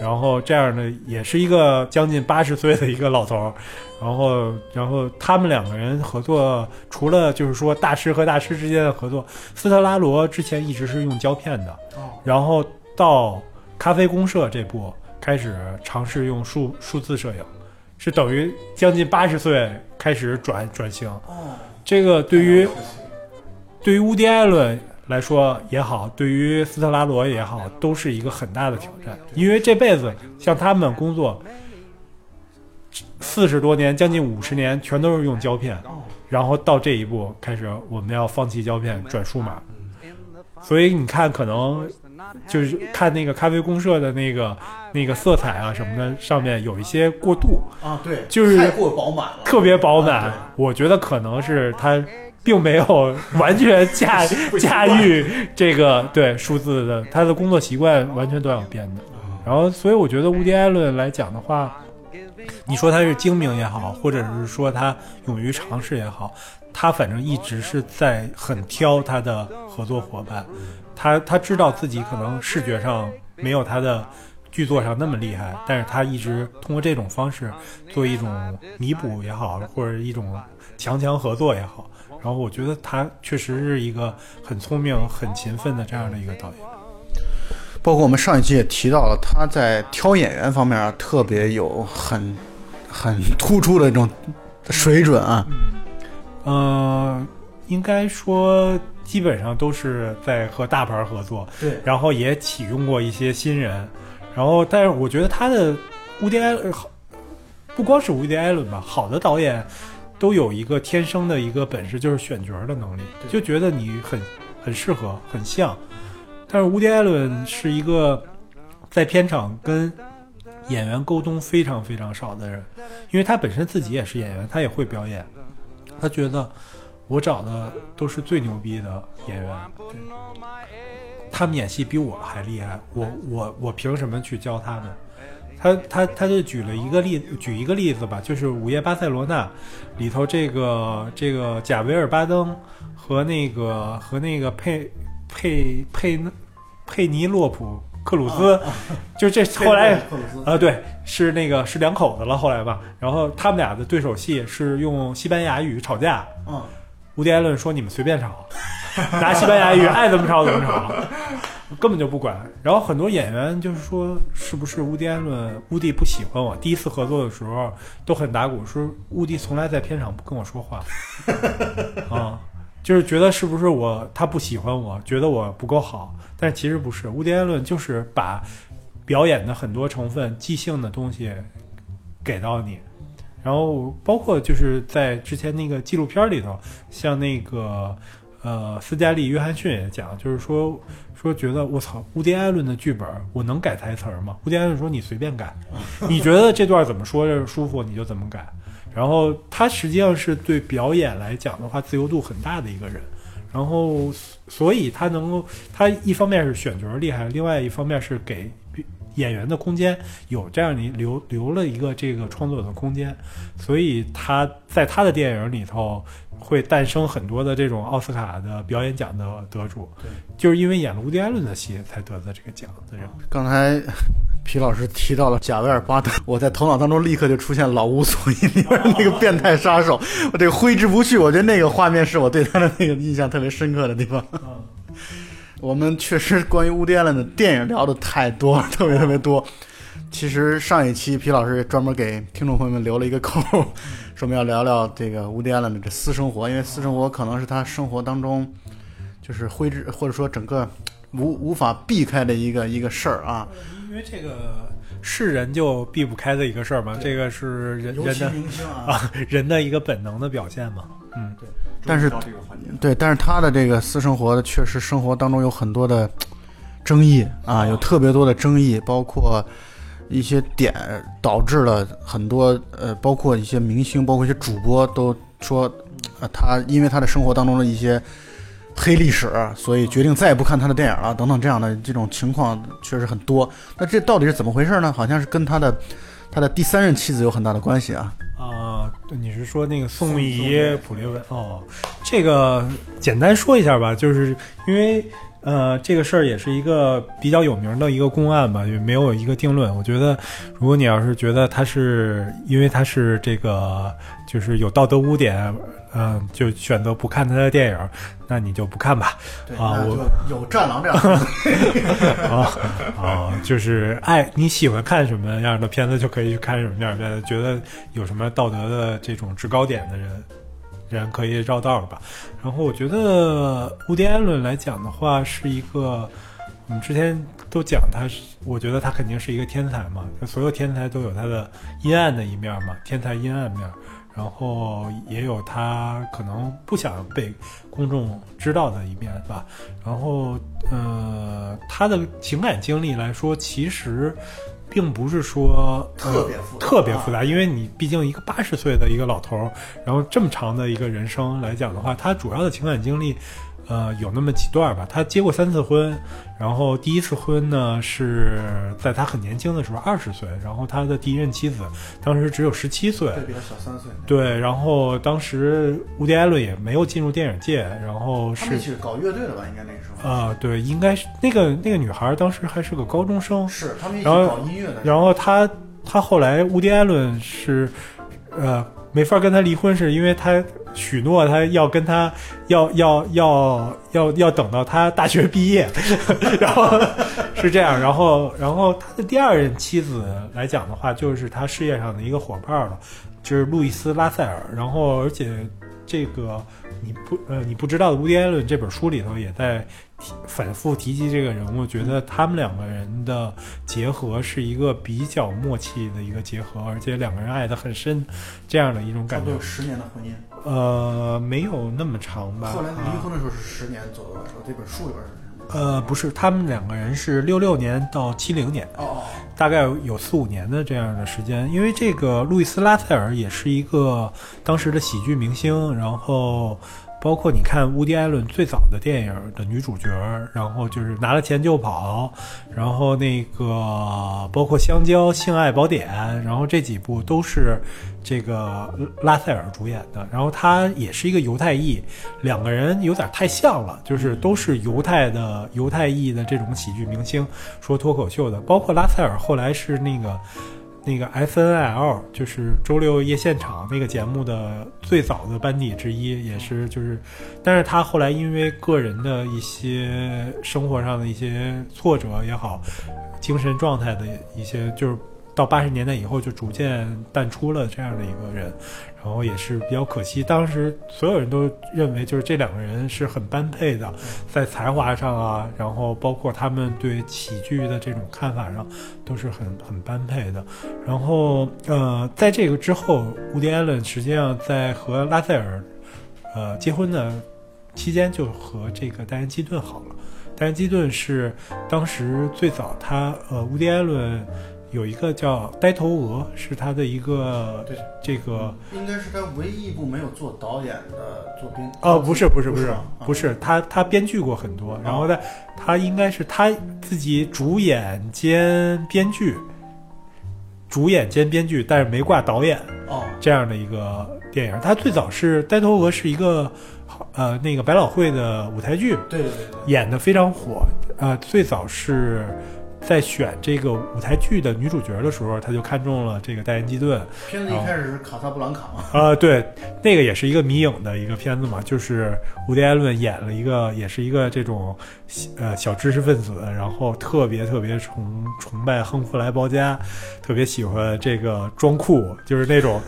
然后这样的也是一个将近八十岁的一个老头儿，然后然后他们两个人合作，除了就是说大师和大师之间的合作，斯特拉罗之前一直是用胶片的，然后到咖啡公社这部开始尝试用数数字摄影，是等于将近八十岁开始转转型。这个对于对于乌迪艾伦来说也好，对于斯特拉罗也好，都是一个很大的挑战，因为这辈子像他们工作四十多年，将近五十年，全都是用胶片，然后到这一步开始，我们要放弃胶片，转数码。所以你看，可能就是看那个咖啡公社的那个那个色彩啊什么的，上面有一些过度，啊，对，就是太过饱满了，特别饱啊满。我觉得可能是他并没有 完全驾驾驭这个对数字的，他的工作习惯完全都要变的。然后，所以我觉得乌迪艾伦来讲的话，你说他是精明也好，或者是说他勇于尝试也好，他反正一直是在很挑他的合作伙伴。他他知道自己可能视觉上没有他的剧作上那么厉害，但是他一直通过这种方式做一种弥补也好，或者一种强强合作也好。然后我觉得他确实是一个很聪明、很勤奋的这样的一个导演。包括我们上一期也提到了，他在挑演员方面啊，特别有很很突出的这种水准啊。呃，应该说基本上都是在和大牌合作，对，然后也启用过一些新人，然后但是我觉得他的乌迪埃伦好，不光是乌迪艾伦吧，好的导演都有一个天生的一个本事，就是选角的能力，就觉得你很很适合，很像。但是乌迪艾伦是一个在片场跟演员沟通非常非常少的人，因为他本身自己也是演员，他也会表演，他觉得我找的都是最牛逼的演员，他们演戏比我还厉害，我我我凭什么去教他们？他他他就举了一个例，举一个例子吧，就是《午夜巴塞罗那》里头这个这个贾维尔巴登和那个和那个佩佩佩佩尼洛普克鲁斯，就这后来啊，对，是那个是两口子了，后来吧。然后他们俩的对手戏是用西班牙语吵架。嗯，乌迪艾伦说：“你们随便吵，拿西班牙语爱怎么吵怎么吵，根本就不管。”然后很多演员就是说：“是不是乌迪艾伦乌迪不喜欢我？第一次合作的时候都很打鼓，说乌迪从来在片场不跟我说话啊。”就是觉得是不是我他不喜欢我，觉得我不够好，但其实不是。乌迪艾伦就是把表演的很多成分、即兴的东西给到你，然后包括就是在之前那个纪录片里头，像那个呃，斯嘉丽·约翰逊也讲，就是说说觉得我操，乌迪·艾伦的剧本我能改台词儿吗？乌迪·艾伦说你随便改，你觉得这段怎么说着舒服你就怎么改。然后他实际上是对表演来讲的话自由度很大的一个人，然后所以他能够，他一方面是选角厉害，另外一方面是给演员的空间有这样你留留了一个这个创作的空间，所以他在他的电影里头会诞生很多的这种奥斯卡的表演奖的得主，对，就是因为演了乌迪·艾伦的戏才得的这个奖的人。刚才皮老师提到了贾维尔巴特，我在头脑当中立刻就出现《老无所依》里边那个变态杀手，我这个挥之不去。我觉得那个画面是我对他的那个印象特别深刻的地方。我们确实关于乌迪·艾伦的电影聊的太多了，特别特别多。其实上一期皮老师也专门给听众朋友们留了一个扣，说我们要聊聊这个乌迪·艾伦的这私生活，因为私生活可能是他生活当中就是挥之或者说整个无无法避开的一个一个事儿啊。因为这个是人就避不开的一个事儿嘛，这个是人人的啊 人的一个本能的表现嘛。嗯，对。但是对，但是他的这个私生活确实生活当中有很多的争议啊，有特别多的争议，包括一些点导致了很多呃，包括一些明星，包括一些主播都说，呃，他因为他的生活当中的一些黑历史，所以决定再也不看他的电影了，等等这样的这种情况确实很多。那这到底是怎么回事呢？好像是跟他的他的第三任妻子有很大的关系啊。啊、对你是说那个宋宋轶轶普列文？哦，这个简单说一下吧，就是因为呃，这个事儿也是一个比较有名的一个公案吧，也没有一个定论。我觉得，如果你要是觉得他是因为他是这个就是有道德污点，嗯、就选择不看他的电影，那你就不看吧。对啊我有战狼这样的 啊啊，就是爱你喜欢看什么样的片子，就可以去看什么样的片子。觉得有什么道德的这种制高点的人，人可以绕道儿吧。然后我觉得乌迪·安伦来讲的话，是一个我们之前都讲他是，我觉得他肯定是一个天才嘛。所有天才都有他的阴暗的一面嘛，天才阴暗面。然后也有他可能不想被公众知道的一面吧。然后，呃，他的情感经历来说，其实并不是说特别复杂特别复杂，因为你毕竟一个八十岁的一个老头儿，然后这么长的一个人生来讲的话，他主要的情感经历，呃，有那么几段吧。他结过三次婚，然后第一次婚呢是在他很年轻的时候，二十岁，然后他的第一任妻子当时只有十七岁，对比他小三岁。对，然后当时乌迪·艾伦也没有进入电影界，然后是一起搞乐队的吧？应该那个时候。啊、对，应该是那个那个女孩当时还是个高中生，是他们一起搞音乐的。然后他他后来乌迪·艾伦是呃没法跟他离婚，是因为他许诺他要跟他要要要要要等到他大学毕业，然后是这样，然后然后他的第二任妻子来讲的话，就是他事业上的一个伙伴了，就是路易斯·拉塞尔，然后而且这个你不呃你不知道的乌迪·艾伦这本书里头也在提反复提及这个人物，觉得他们两个人的结合是一个比较默契的一个结合，而且两个人爱得很深，这样的一种感觉差不多有。十年的婚姻。呃，没有那么长吧。后来离啊婚的时候是十年左右的时候，这本书里边是。呃，不是，他们两个人是六六年到七零年，哦哦，大概有四五年的这样的时间。因为这个路易斯·拉塞尔也是一个当时的喜剧明星，然后包括你看乌迪·艾伦最早的电影的女主角，然后就是拿了钱就跑，然后那个包括《香蕉》《性爱宝典》，然后这几部都是这个拉塞尔主演的。然后他也是一个犹太裔，两个人有点太像了，就是都是犹太的犹太裔的这种喜剧明星，说脱口秀的，包括拉塞尔后来是那个。那个 SNL 就是周六夜现场那个节目的最早的班底之一，也是就是，但是他后来因为个人的一些生活上的一些挫折也好，精神状态的一些，就是到八十年代以后就逐渐淡出了这样的一个人，然后也是比较可惜。当时所有人都认为就是这两个人是很般配的，在才华上啊，然后包括他们对喜剧的这种看法上，都是很很般配的。然后呃，在这个之后，伍迪·艾伦实际上在和拉塞尔呃结婚的期间就和这个戴恩基顿好了。戴恩基顿是当时最早他呃，乌迪艾伦有一个叫《呆头鹅》，是他的一个对这个应该是他唯一一部没有做导演的作品。哦，不是不是不是不是他他编剧过很多，然后他他应该是他自己主演兼编剧，主演兼编剧，但是没挂导演哦，这样的一个电影。他最早是《呆头鹅》是一个呃那个百老汇的舞台剧，对对对对，演的非常火。呃，最早是在选这个舞台剧的女主角的时候，他就看中了这个戴恩基顿。片子一开始是卡萨布兰卡嘛，呃，对，那个也是一个迷影的一个片子嘛，就是伍迪·艾伦演了一个，也是一个这种呃小知识分子，然后特别特别崇崇拜亨弗莱·包嘉，特别喜欢这个装酷，就是那种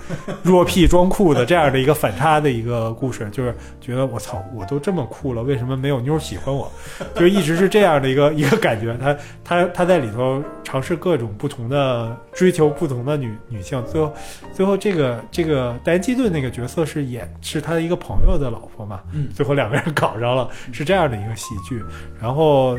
弱屁装酷的这样的一个反差的一个故事，就是觉得我操，我都这么酷了，为什么没有妞儿喜欢我？就一直是这样的一个一个感觉。他他他在里头尝试各种不同的追求不同的女女性，最后最后这个这个戴恩基顿那个角色是演是他的一个朋友的老婆嘛，嗯最后两个人搞上了，是这样的一个喜剧。然后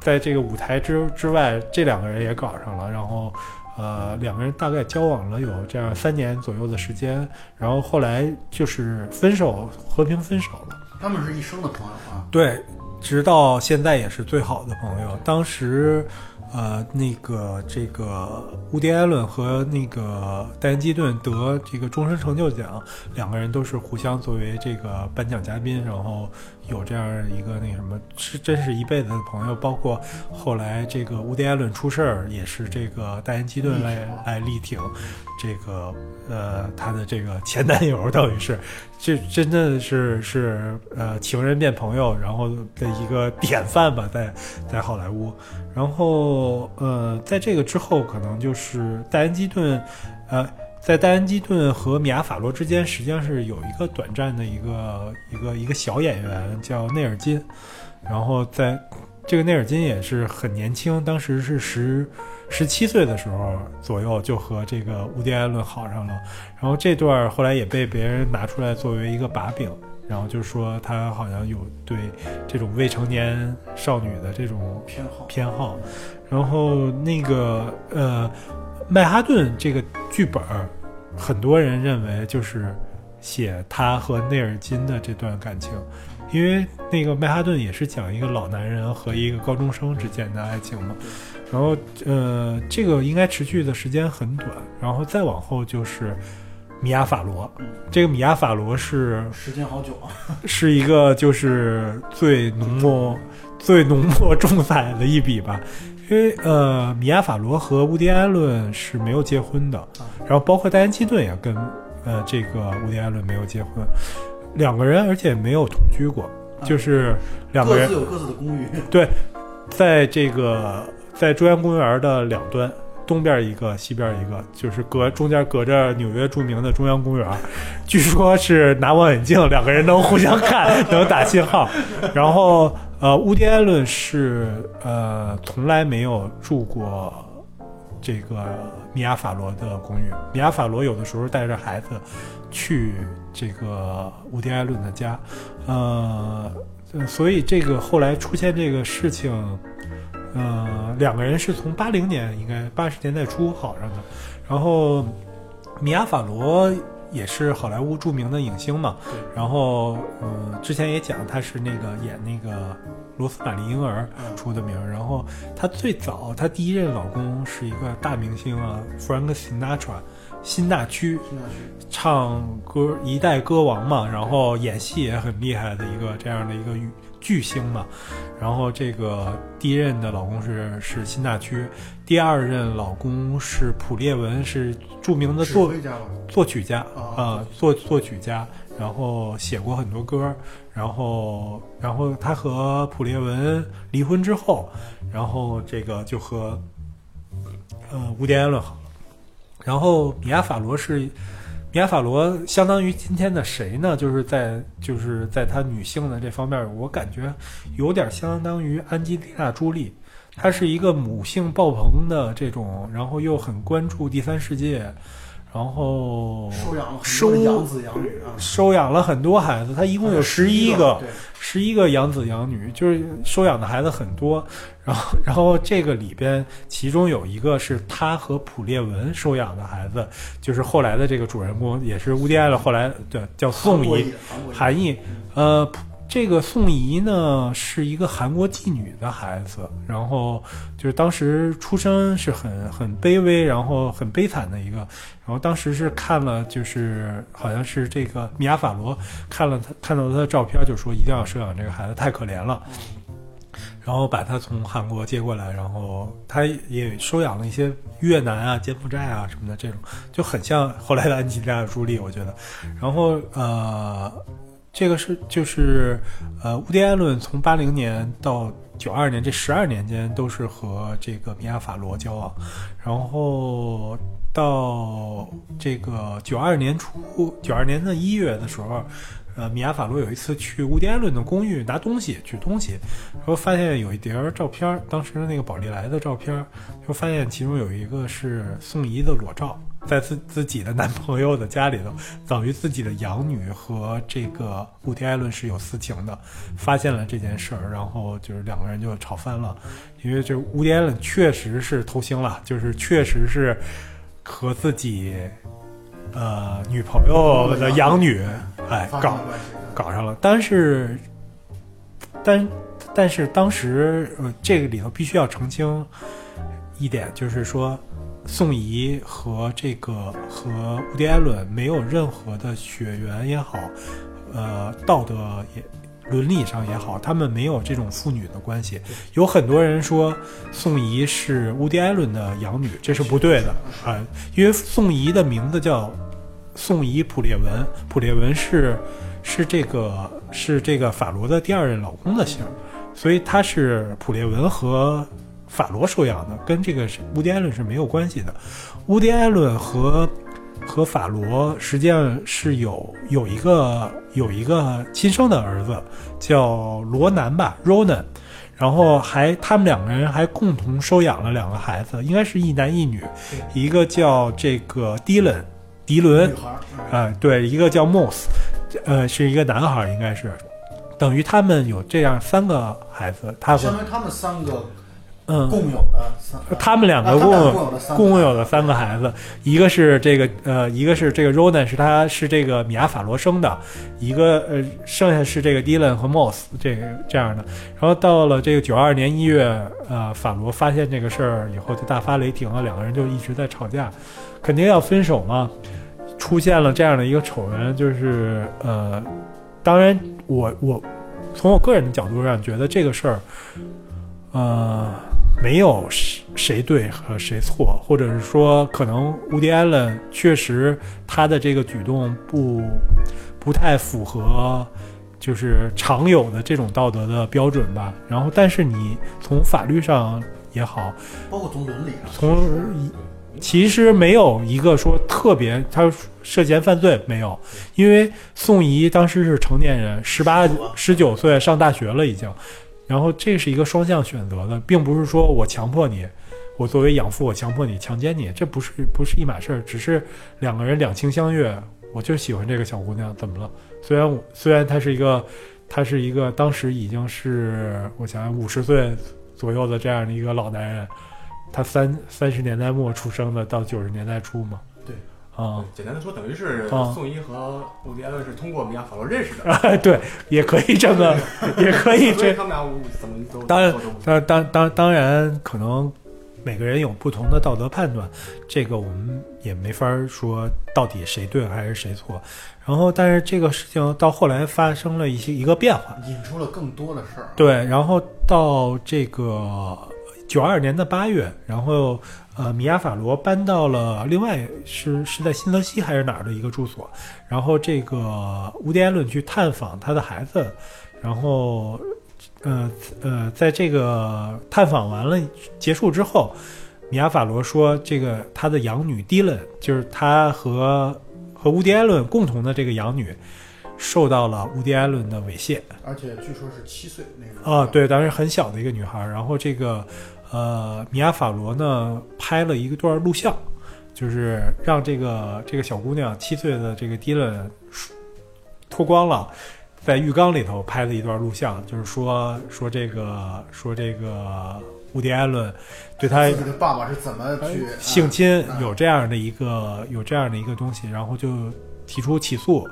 在这个舞台之之外，这两个人也搞上了，然后呃两个人大概交往了有这样三年左右的时间，然后后来就是分手，和平分手了。他们是一生的朋友啊。对，直到现在也是最好的朋友。当时，呃，那个这个乌迪·艾伦和那个戴恩·基顿得这个终身成就奖，两个人都是互相作为这个颁奖嘉宾，然后有这样一个那什么，是真是一辈子的朋友。包括后来这个乌迪·艾伦出事儿，也是这个戴恩·基顿来来力挺这个呃他的这个前男友，等于是。这真的是是呃情人变朋友，然后的一个典范吧，在在好莱坞。然后呃，在这个之后，可能就是戴恩基顿，呃，在戴恩基顿和米娅法罗之间，实际上是有一个短暂的一个一个一个小演员叫内尔金，然后在这个内尔金也是很年轻，当时是十十七岁的时候左右就和这个乌迪·艾伦好上了。然后这段后来也被别人拿出来作为一个把柄，然后就说他好像有对这种未成年少女的这种偏好偏好。然后那个呃，曼哈顿这个剧本儿，很多人认为就是写他和内尔金的这段感情，因为那个曼哈顿也是讲一个老男人和一个高中生之间的爱情嘛。然后呃，这个应该持续的时间很短，然后再往后就是米娅法罗。这个米娅法罗是时间好久啊。是一个就是最浓墨、最浓墨重彩的一笔吧。因为呃，米娅法罗和乌迪·艾伦是没有结婚的，然后包括戴安·基顿也跟呃这个乌迪·艾伦没有结婚，两个人而且没有同居过，就是两个人各自有各自的公寓。对，在这个在中央公园的两端，东边一个，西边一个，就是隔中间隔着纽约著名的中央公园，据说是拿望远镜，两个人能互相看，能打信号。然后呃，乌迪·艾伦是呃从来没有住过这个米娅法罗的公寓，米娅法罗有的时候带着孩子去这个乌迪·艾伦的家，呃。所以这个后来出现这个事情，呃，两个人是从八零年应该八十年代初好上的，然后米娅法罗也是好莱坞著名的影星嘛，然后嗯、呃，之前也讲他是那个演那个罗斯玛丽婴儿出的名，然后他最早他第一任老公是一个大明星啊，Frank Sinatra。辛纳屈唱歌一代歌王嘛，然后演戏也很厉害的一个这样的一个巨星嘛。然后这个第一任的老公是是辛纳屈，第二任老公是普列文，是著名的作作曲家啊，作作曲家，然后写过很多歌。然后然后他和普列文离婚之后，然后这个就和呃乌迪艾伦好了。然后米娅法罗是，米亚法罗相当于今天的谁呢？就是在就是在他女性的这方面，我感觉有点相当于安吉丽娜·朱莉。她是一个母性爆棚的这种，然后又很关注第三世界，然后收养了很收养子养女啊，收养了很多孩子，他一共有十一个，十一个养子养女，就是收养的孩子很多。然后，然后这个里边，其中有一个是他和普列文收养的孩子，就是后来的这个主人公，也是乌迪埃勒。后来对叫宋怡，韩国裔，韩裔。呃，普这个宋怡呢是一个韩国妓女的孩子，然后就是当时出生是很很卑微，然后很悲惨的一个。然后当时是看了，就是好像是这个米亚法罗看了他看到他的照片，就说一定要收养这个孩子，太可怜了。然后把他从韩国接过来，然后他也收养了一些越南啊、柬埔寨啊什么的，这种就很像后来的安吉丽娜·朱莉，我觉得。然后呃，这个是就是呃，乌迪·艾伦从八零年到九二年这十二年间都是和这个米娅·法罗交往，然后到这个九二年初，九二年的一月的时候。呃，米娅·法罗有一次去乌迪·艾伦的公寓拿东西，取东西，然后发现有一叠照片，当时那个宝丽来的照片，就发现其中有一个是宋怡的裸照，在自自己的男朋友的家里头，等于自己的养女和这个乌迪·艾伦是有私情的，发现了这件事儿，然后就是两个人就吵翻了，因为这乌迪·艾伦确实是偷腥了，就是确实是和自己呃女朋友的养女哎搞搞上了，但是，但但是当时呃，这个里头必须要澄清一点，就是说，宋怡和这个和乌迪·艾伦没有任何的血缘也好，呃，道德也。伦理上也好，他们没有这种父女的关系。有很多人说宋怡是乌迪·艾伦的养女，这是不对的啊、因为宋怡的名字叫宋怡普列文，普列文是是这个是这个法罗的第二任老公的姓，所以他是普列文和法罗收养的，跟这个是乌迪·艾伦是没有关系的。乌迪·艾伦和和法罗实际上是有有一个有一个亲生的儿子，叫罗南吧 （Ronan），然后还他们两个人还共同收养了两个孩子，应该是一男一女，一个叫这个迪伦，迪伦女，孩儿，啊、对，一个叫 Moss，呃，是一个男孩儿，应该是，等于他们有这样三个孩子，他和相当于他们三个嗯，共有的三，他们两个共共有的三个共有的三个孩子，一个是这个呃，一个是这个 Ronan 是他是这个米亚法罗生的，一个呃，剩下是这个 Dylan 和 Moss 这个这样的。然后到了这个九二年一月，呃，法罗发现这个事儿以后就大发雷霆了，两个人就一直在吵架，肯定要分手嘛。出现了这样的一个丑闻，就是呃，当然我我从我个人的角度上觉得这个事儿，呃，没有谁谁对和谁错，或者是说，可能乌迪·艾伦确实他的这个举动不不太符合就是常有的这种道德的标准吧。然后，但是你从法律上也好，包括从伦理上，从其实没有一个说特别他涉嫌犯罪没有，因为宋怡当时是成年人，十八十九岁上大学了已经，然后这是一个双向选择的，并不是说我强迫你，我作为养父我强迫你强奸你，这不是不是一码事儿，只是两个人两情相悦，我就喜欢这个小姑娘，怎么了？虽然虽然她是一个，她是一个当时已经是我想想五十岁左右的这样的一个老男人。他三三十年代末出生的，到九十年代初嘛。对，啊、简单的说，等于是啊宋一和伍迪·艾伦是通过米娅·法罗认识的，对，也可以这么，也可以这。他们俩怎么都当然当当当当然，可能每个人有不同的道德判断，这个我们也没法说到底谁对还是谁错。然后，但是这个事情到后来发生了一些一个变化，引出了更多的事儿。对，然后到这个九二年的八月，然后呃，米亚法罗搬到了另外是是在新泽西还是哪儿的一个住所，然后这个乌迪·艾伦去探访他的孩子，然后呃呃，在这个探访完了结束之后，米亚法罗说，这个他的养女迪伦，就是他和和乌迪·艾伦共同的这个养女，受到了乌迪·艾伦的猥亵。而且据说是七岁那个啊，，对，当时很小的一个女孩儿。然后这个呃，米娅法罗呢拍了一个段录像，就是让这个这个小姑娘七岁的这个迪伦脱光了，在浴缸里头拍了一段录像，就是说说这个说这个伍迪·艾伦对他爸爸是怎么去性侵啊有这样的一个有这样的一个东西，然后就提出起诉，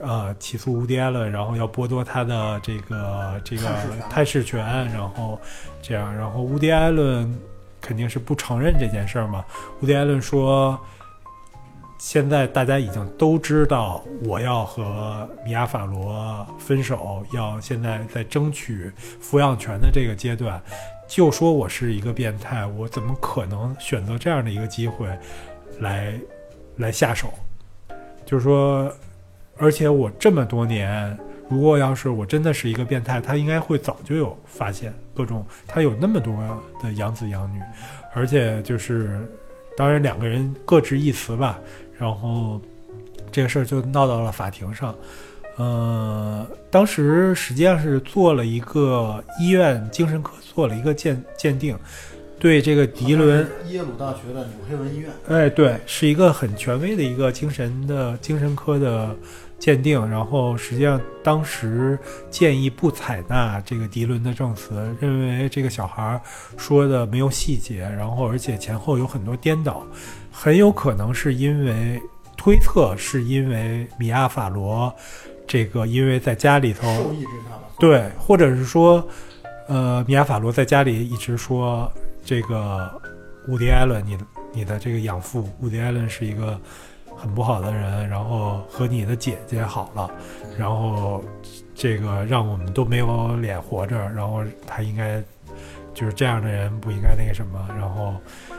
呃，起诉乌迪·埃伦，然后要剥夺他的这个这个探视权权，然后这样，然后乌迪·埃伦肯定是不承认这件事儿嘛。乌迪·埃伦说，现在大家已经都知道我要和米亚·法罗分手，要现在在争取抚养权的这个阶段，就说我是一个变态，我怎么可能选择这样的一个机会来来下手？就是说，而且我这么多年，如果要是我真的是一个变态，他应该会早就有发现各种，他有那么多的养子养女，而且就是，当然两个人各执一词吧，然后这个事儿就闹到了法庭上。呃，当时实际上是做了一个医院精神科做了一个鉴鉴定，对这个迪伦，耶鲁大学的纽黑文医院，哎，对，是一个很权威的一个精神的精神科的鉴定。然后实际上当时建议不采纳这个迪伦的证词，认为这个小孩儿说的没有细节，然后而且前后有很多颠倒，很有可能是因为推测是因为米亚法罗这个因为在家里头。对，或者是说，呃，米亚法罗在家里一直说这个伍迪·艾伦，你你的这个养父伍迪·艾伦是一个很不好的人，然后和你的姐姐好了，然后这个让我们都没有脸活着，然后他应该就是这样的人不应该那个什么，然后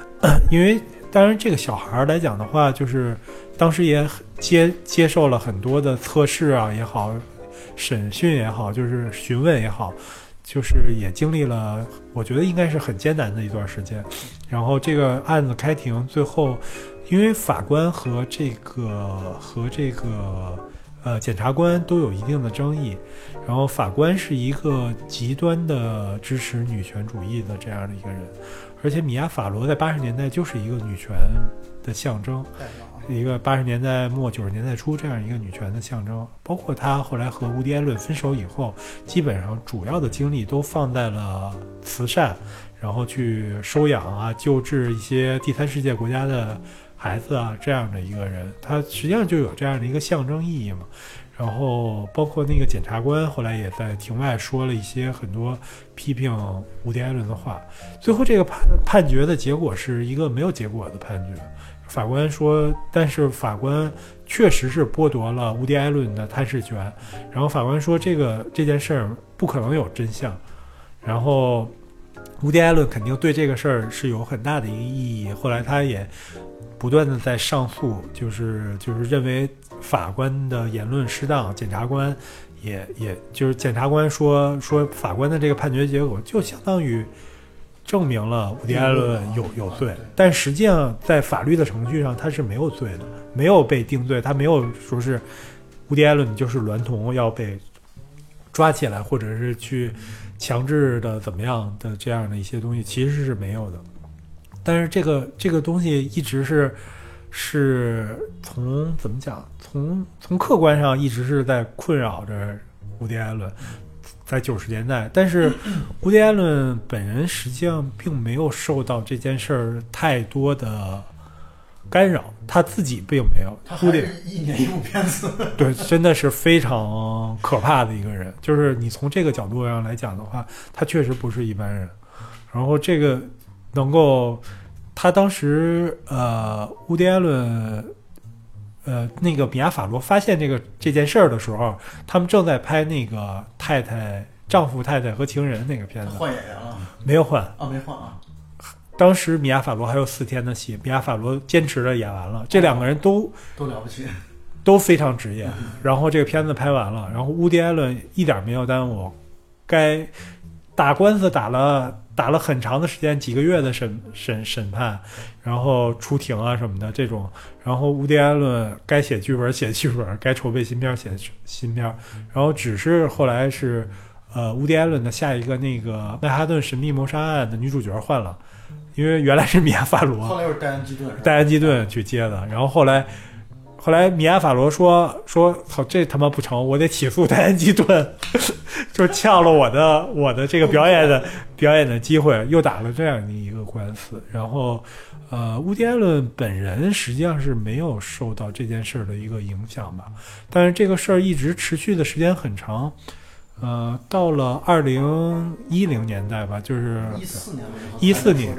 因为当然这个小孩儿来讲的话，就是当时也接接受了很多的测试啊也好，审讯也好，就是询问也好，就是也经历了，我觉得应该是很艰难的一段时间。然后这个案子开庭，最后因为法官和这个和这个呃检察官都有一定的争议，然后法官是一个极端的支持女权主义的这样的一个人，而且米娅·法罗在八十年代就是一个女权的象征。一个八十年代末九十年代初这样一个女权的象征，包括她后来和乌迪·艾伦分手以后，基本上主要的精力都放在了慈善，然后去收养啊、救治一些第三世界国家的孩子啊这样的一个人，他实际上就有这样的一个象征意义嘛。然后包括那个检察官后来也在庭外说了一些很多批评伍迪·艾伦的话，最后这个判判决的结果是一个没有结果的判决。法官说，但是法官确实是剥夺了伍迪·艾伦的探视权。然后法官说，这个这件事儿不可能有真相。然后伍迪·艾伦肯定对这个事儿是有很大的一个意义。后来他也不断的在上诉，就是就是认为法官的言论失当，检察官也也就是检察官说说法官的这个判决结果就相当于。证明了伍迪·艾伦有有罪，但实际上在法律的程序上他是没有罪的，没有被定罪，他没有说是伍迪·艾伦你就是娈童要被抓起来，或者是去强制的怎么样的这样的一些东西，其实是没有的。但是这个这个东西一直是是从怎么讲，从从客观上一直是在困扰着伍迪·艾伦。在九十年代，但是伍迪·艾伦本人实际上并没有受到这件事儿太多的干扰，他自己并没有。他迪是一年一部片子，对，真的是非常可怕的一个人。就是你从这个角度上来讲的话，他确实不是一般人。然后这个能够，他当时呃，乌迪·艾伦。呃，那个米亚·法罗发现这个这件事儿的时候，他们正在拍那个太太、丈夫、太太和情人那个片子，换演员了没有换。啊？没换啊？当时米亚·法罗还有四天的戏，米亚·法罗坚持着演完了，这两个人都都了不起，都非常职业。然后这个片子拍完了，然后乌迪·艾伦一点没有耽误，该打官司打了打了很长的时间，几个月的审审审判，然后出庭啊什么的这种。然后乌迪·艾伦该写剧本写剧本，该筹备新片写新片。然后只是后来是呃，乌迪艾伦的下一个那个曼哈顿神秘谋杀案的女主角换了，因为原来是米娅法罗，后来又是戴安基顿，戴安基顿去接的，然后后来。后来米娅法罗说说操这他妈不成，我得起诉戴安基顿，就抢了我的我的这个表演的表演的机会，又打了这样的一个官司。然后，呃，乌迪艾伦本人实际上是没有受到这件事儿的一个影响吧，但是这个事儿一直持续的时间很长，呃，到了二零一零年代吧，就是一四年的时候，14年。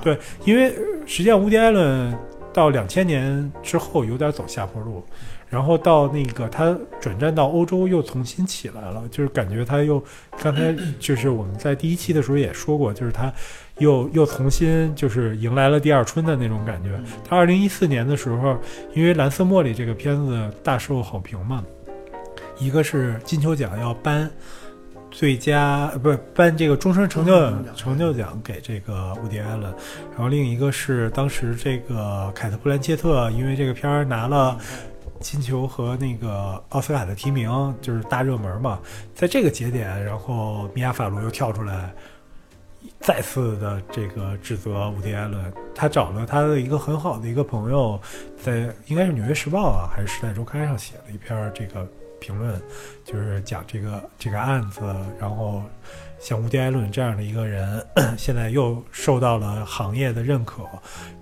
对，因为呃实际上乌迪艾伦到两千年之后有点走下坡路，然后到那个他转战到欧洲又重新起来了，就是感觉他又刚才就是我们在第一期的时候也说过，就是他又又重新就是迎来了第二春的那种感觉。他二零一四年的时候，因为《蓝色茉莉》这个片子大受好评嘛，一个是金球奖要颁。最佳呃不是颁这个终身成就成就奖给这个伍迪·艾伦，然后另一个是当时这个凯特·布兰切特因为这个片儿拿了金球和那个奥斯卡的提名，就是大热门嘛。在这个节点，然后米娅·法罗又跳出来，再次的这个指责伍迪·艾伦。他找了他的一个很好的一个朋友，在应该是《纽约时报》啊，还是《时代周刊》上写了一篇儿这个评论，就是讲这个这个案子，然后像伍迪·艾伦这样的一个人，现在又受到了行业的认可，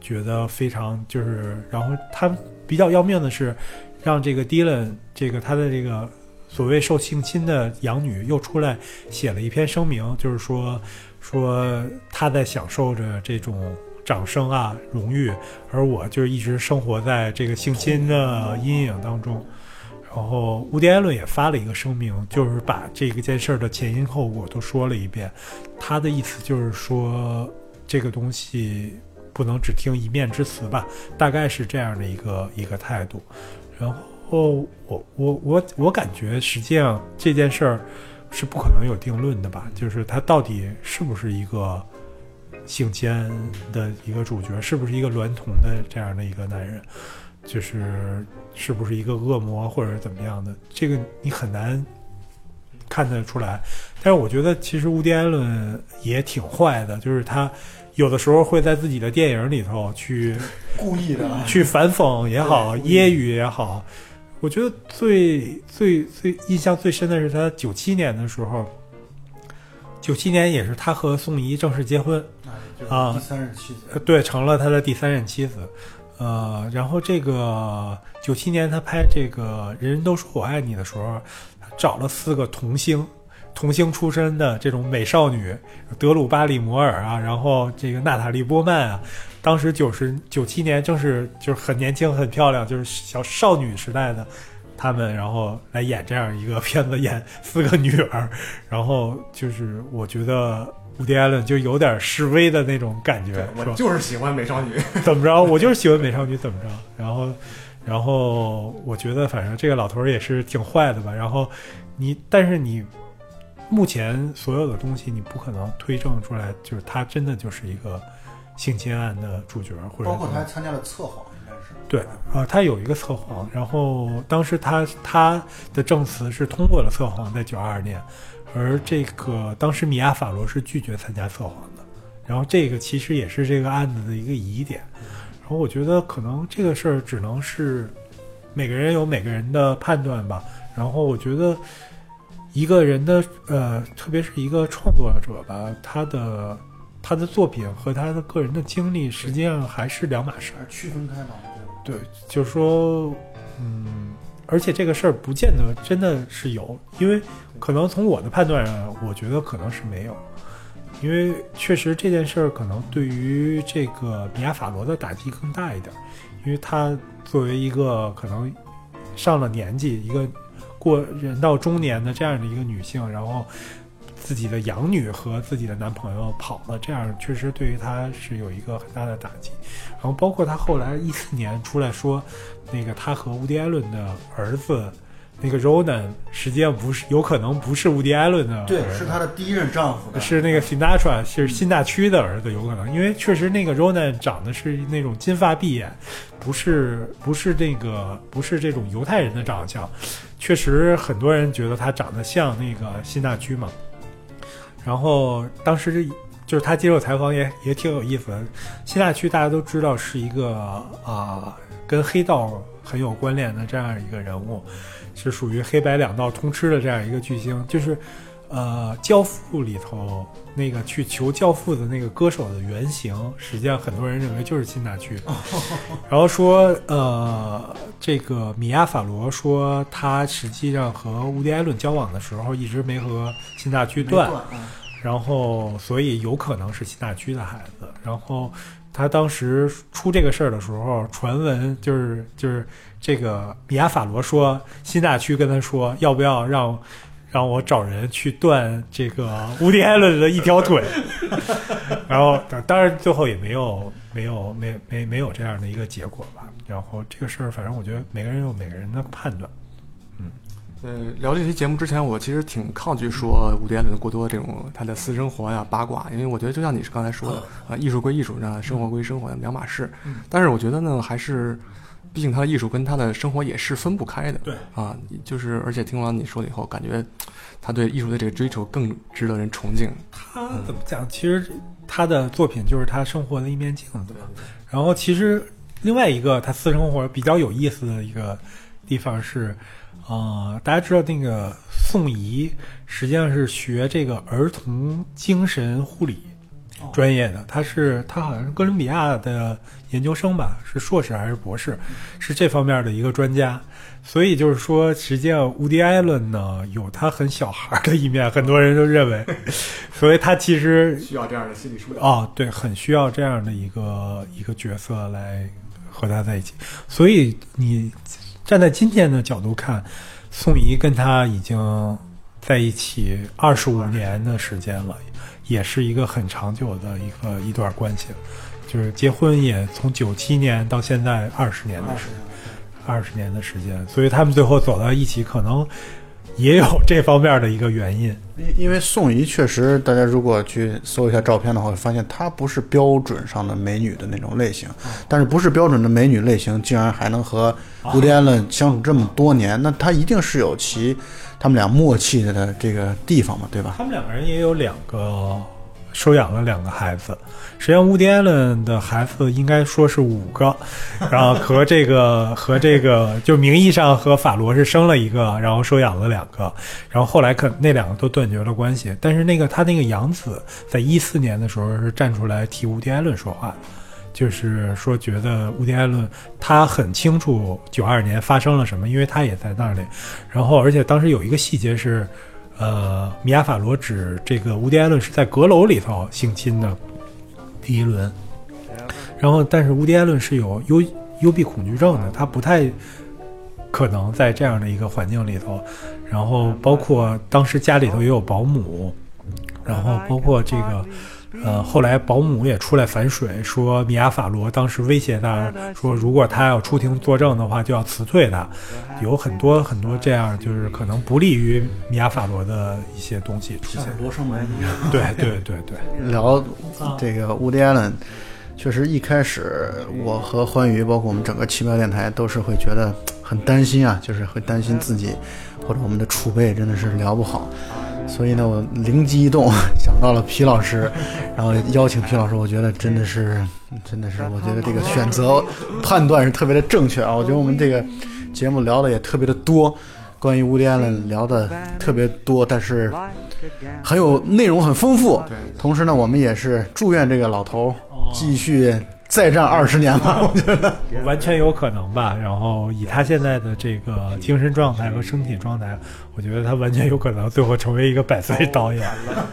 觉得非常就是，然后他比较要命的是，让这个 Dylan 这个他的这个所谓受性侵的养女又出来写了一篇声明，就是说说他在享受着这种掌声啊荣誉，而我就是一直生活在这个性侵的阴影当中。然后，乌迪·艾伦也发了一个声明，就是把这个件事的前因后果都说了一遍。他的意思就是说，这个东西不能只听一面之词吧，大概是这样的一个一个态度。然后，我我我我感觉，实际上这件事儿是不可能有定论的吧，就是他到底是不是一个性奸的一个主角，是不是一个娈童的这样的一个男人。就是是不是一个恶魔或者怎么样的，这个你很难看得出来。但是我觉得其实乌迪·安伦也挺坏的，就是他有的时候会在自己的电影里头去 故意的，去反讽也好，揶揄也好。我觉得最最最印象最深的是他九七年的时候，九七年也是他和宋怡正式结婚，啊第三任妻子，呃，对，成了他的第三任妻子。呃，然后这个九七年他拍这个《人人都说我爱你》的时候，找了四个童星，童星出身的这种美少女，德鲁巴里摩尔啊，然后这个娜塔莉波曼啊，当时九十九七年正是就是很年轻很漂亮，就是小少女时代的他们，然后来演这样一个 片子，演四个女儿，然后就是我觉得伍迪·艾伦就有点示威的那种感觉，我就是喜欢美少女。怎么着，我就是喜欢美少女，怎么着？然后，然后我觉得反正这个老头儿也是挺坏的吧。然后你，但是你目前所有的东西，你不可能推证出来，就是他真的就是一个性侵案的主角，或者包括他还参加了测谎，应该是对啊、他有一个测谎，然后当时他他的证词是通过了测谎，在九二年，而这个当时米娅法罗是拒绝参加测谎的，然后这个其实也是这个案子的一个疑点，然后我觉得可能这个事儿只能是每个人有每个人的判断吧，然后我觉得一个人的呃，特别是一个创作者吧，他的他的作品和他的个人的经历实际上还是两码事儿。区分开嘛，对，就是说，嗯，而且这个事儿不见得真的是有，因为可能从我的判断上，我觉得可能是没有，因为确实这件事儿可能对于这个米亚法罗的打击更大一点，因为她作为一个可能上了年纪、一个过人到中年的这样的一个女性，然后自己的养女和自己的男朋友跑了，这样确实对于她是有一个很大的打击。然后包括她后来一四年出来说，那个她和乌迪·艾伦的儿子。那个 Ronan 实际上不是，有可能不是乌迪·艾伦的，对，是她的第一任丈夫的，是那个 Sinatra，是辛大区的儿子，有可能，因为确实那个 Ronan 长得是那种金发碧眼，不是不是这个不是这种犹太人的长相，确实很多人觉得他长得像那个辛大区嘛。然后当时就是他接受采访也也挺有意思的。新大区大家都知道是一个啊、跟黑道很有关联的这样一个人物，是属于黑白两道通吃的这样一个巨星。就是呃，《教父》里头那个去求教父的那个歌手的原型，实际上很多人认为就是辛大区。然后说，呃，这个米亚·法罗说，他实际上和乌迪·埃伦交往的时候，一直没和辛大区断，然后所以有可能是辛大区的孩子。然后他当时出这个事儿的时候，传闻就是就是这个米亚·法罗说，辛大区跟他说，要不要让让我找人去断这个乌迪·艾伦的一条腿。然后当当然最后也没有没有没没没有这样的一个结果吧。然后这个事儿，反正我觉得每个人有每个人的判断。嗯呃，聊这期节目之前，我其实挺抗拒说伍迪·艾伦过多这种他的私生活呀、八卦，因为我觉得就像你是刚才说的啊，艺术归艺术，那生活归生活，两码事。但是我觉得呢，还是，毕竟他的艺术跟他的生活也是分不开的。对啊，就是而且听完你说了以后，感觉他对艺术的这个追求更值得人崇敬。他怎么讲？其实他的作品就是他生活的一面镜子嘛。然后其实另外一个他私生活比较有意思的一个地方是，呃，大家知道那个宋怡实际上是学这个儿童精神护理专业的，他是他好像是哥伦比亚的研究生吧，是硕士还是博士，是这方面的一个专家。所以就是说，实际上乌迪·艾伦呢有他很小孩的一面，很多人都认为，所以他其实需要这样的心理疏导。哦，对，很需要这样的一个一个角色来和他在一起。所以你站在今天的角度看，宋怡跟他已经在一起二十五年的时间了，也是一个很长久的一个一段关系了。就是结婚也从九七年到现在二十年的时间，二十年的时间，所以他们最后走到一起，可能也有这方面的一个原因。因因为宋怡确实，大家如果去搜一下照片的话，会发现她不是标准上的美女的那种类型，但是不是标准的美女类型，竟然还能和古迪·安伦相处这么多年，那她一定是有其他们俩默契的这个地方嘛，对吧？他们两个人也有两个收养了两个孩子，实际上乌迪·艾伦的孩子应该说是五个，然后和这个 和这个就名义上和法罗是生了一个，然后收养了两个，然后后来可那两个都断绝了关系，但是那个他那个养子在一四年的时候是站出来替乌迪·艾伦说话。就是说，觉得乌迪·艾伦他很清楚九二年发生了什么，因为他也在那里。然后，而且当时有一个细节是，呃，米亚·法罗指这个乌迪·艾伦是在阁楼里头性侵的第一轮。然后，但是乌迪·艾伦是有幽幽闭恐惧症的，他不太可能在这样的一个环境里头。然后，包括当时家里头也有保姆，然后包括这个。呃，后来保姆也出来反水，说米亚·法罗当时威胁他说，如果他要出庭作证的话，就要辞退他。有很多很多这样，就是可能不利于米亚·法罗的一些东西出现。罗生门一样。对对对对，聊这个乌迪·艾伦，确实一开始我和欢愉，包括我们整个奇妙电台，都是会觉得很担心啊，就是会担心自己或者我们的储备真的是聊不好。所以呢，我灵机一动 想到了皮老师，然后邀请皮老师，我觉得真的是，真的是，我觉得这个选择判断是特别的正确啊。我觉得我们这个节目聊的也特别的多，关于乌迪·艾伦聊的特别多，但是很有内容，很丰富。同时呢，我们也是祝愿这个老头继续再战二十年吧。我觉得完全有可能吧。然后以他现在的这个精神状态和身体状态，我觉得他完全有可能最后成为一个百岁导演。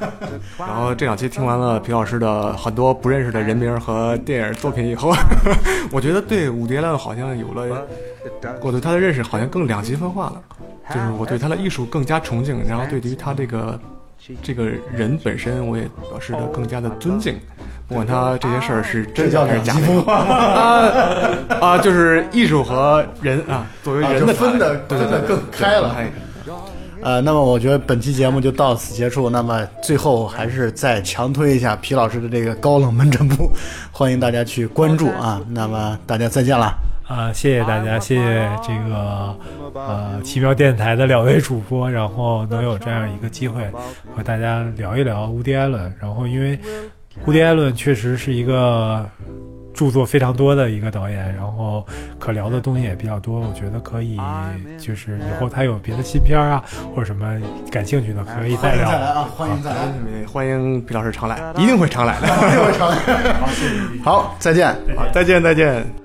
然后这两期听完了皮老师的很多不认识的人名和电影作品以后，我觉得对伍迪·艾伦好像有了我对他的认识好像更两极分化了，就是我对他的艺术更加崇敬，然后对于他这个这个人本身，我也表示的更加的尊敬。不管他这些事儿是真的还是假的 啊啊，就是艺术和人啊，作为人的就分的对对对分的更开了。哎呃，那么我觉得本期节目就到此结束。那么最后还是再强推一下皮老师的这个高冷门诊部，欢迎大家去关注啊。那么大家再见了。啊、谢谢大家，谢谢这个呃奇妙电台的两位主播，然后能有这样一个机会和大家聊一聊乌迪艾伦。然后因为乌迪艾伦确实是一个著作非常多的一个导演，然后可聊的东西也比较多，我觉得可以就是以后他有别的新片儿啊或者什么感兴趣的可以再聊。欢迎再来啊，欢迎再来，欢迎毕老师常来，一定会常来的。好，再见。好，再见，再见。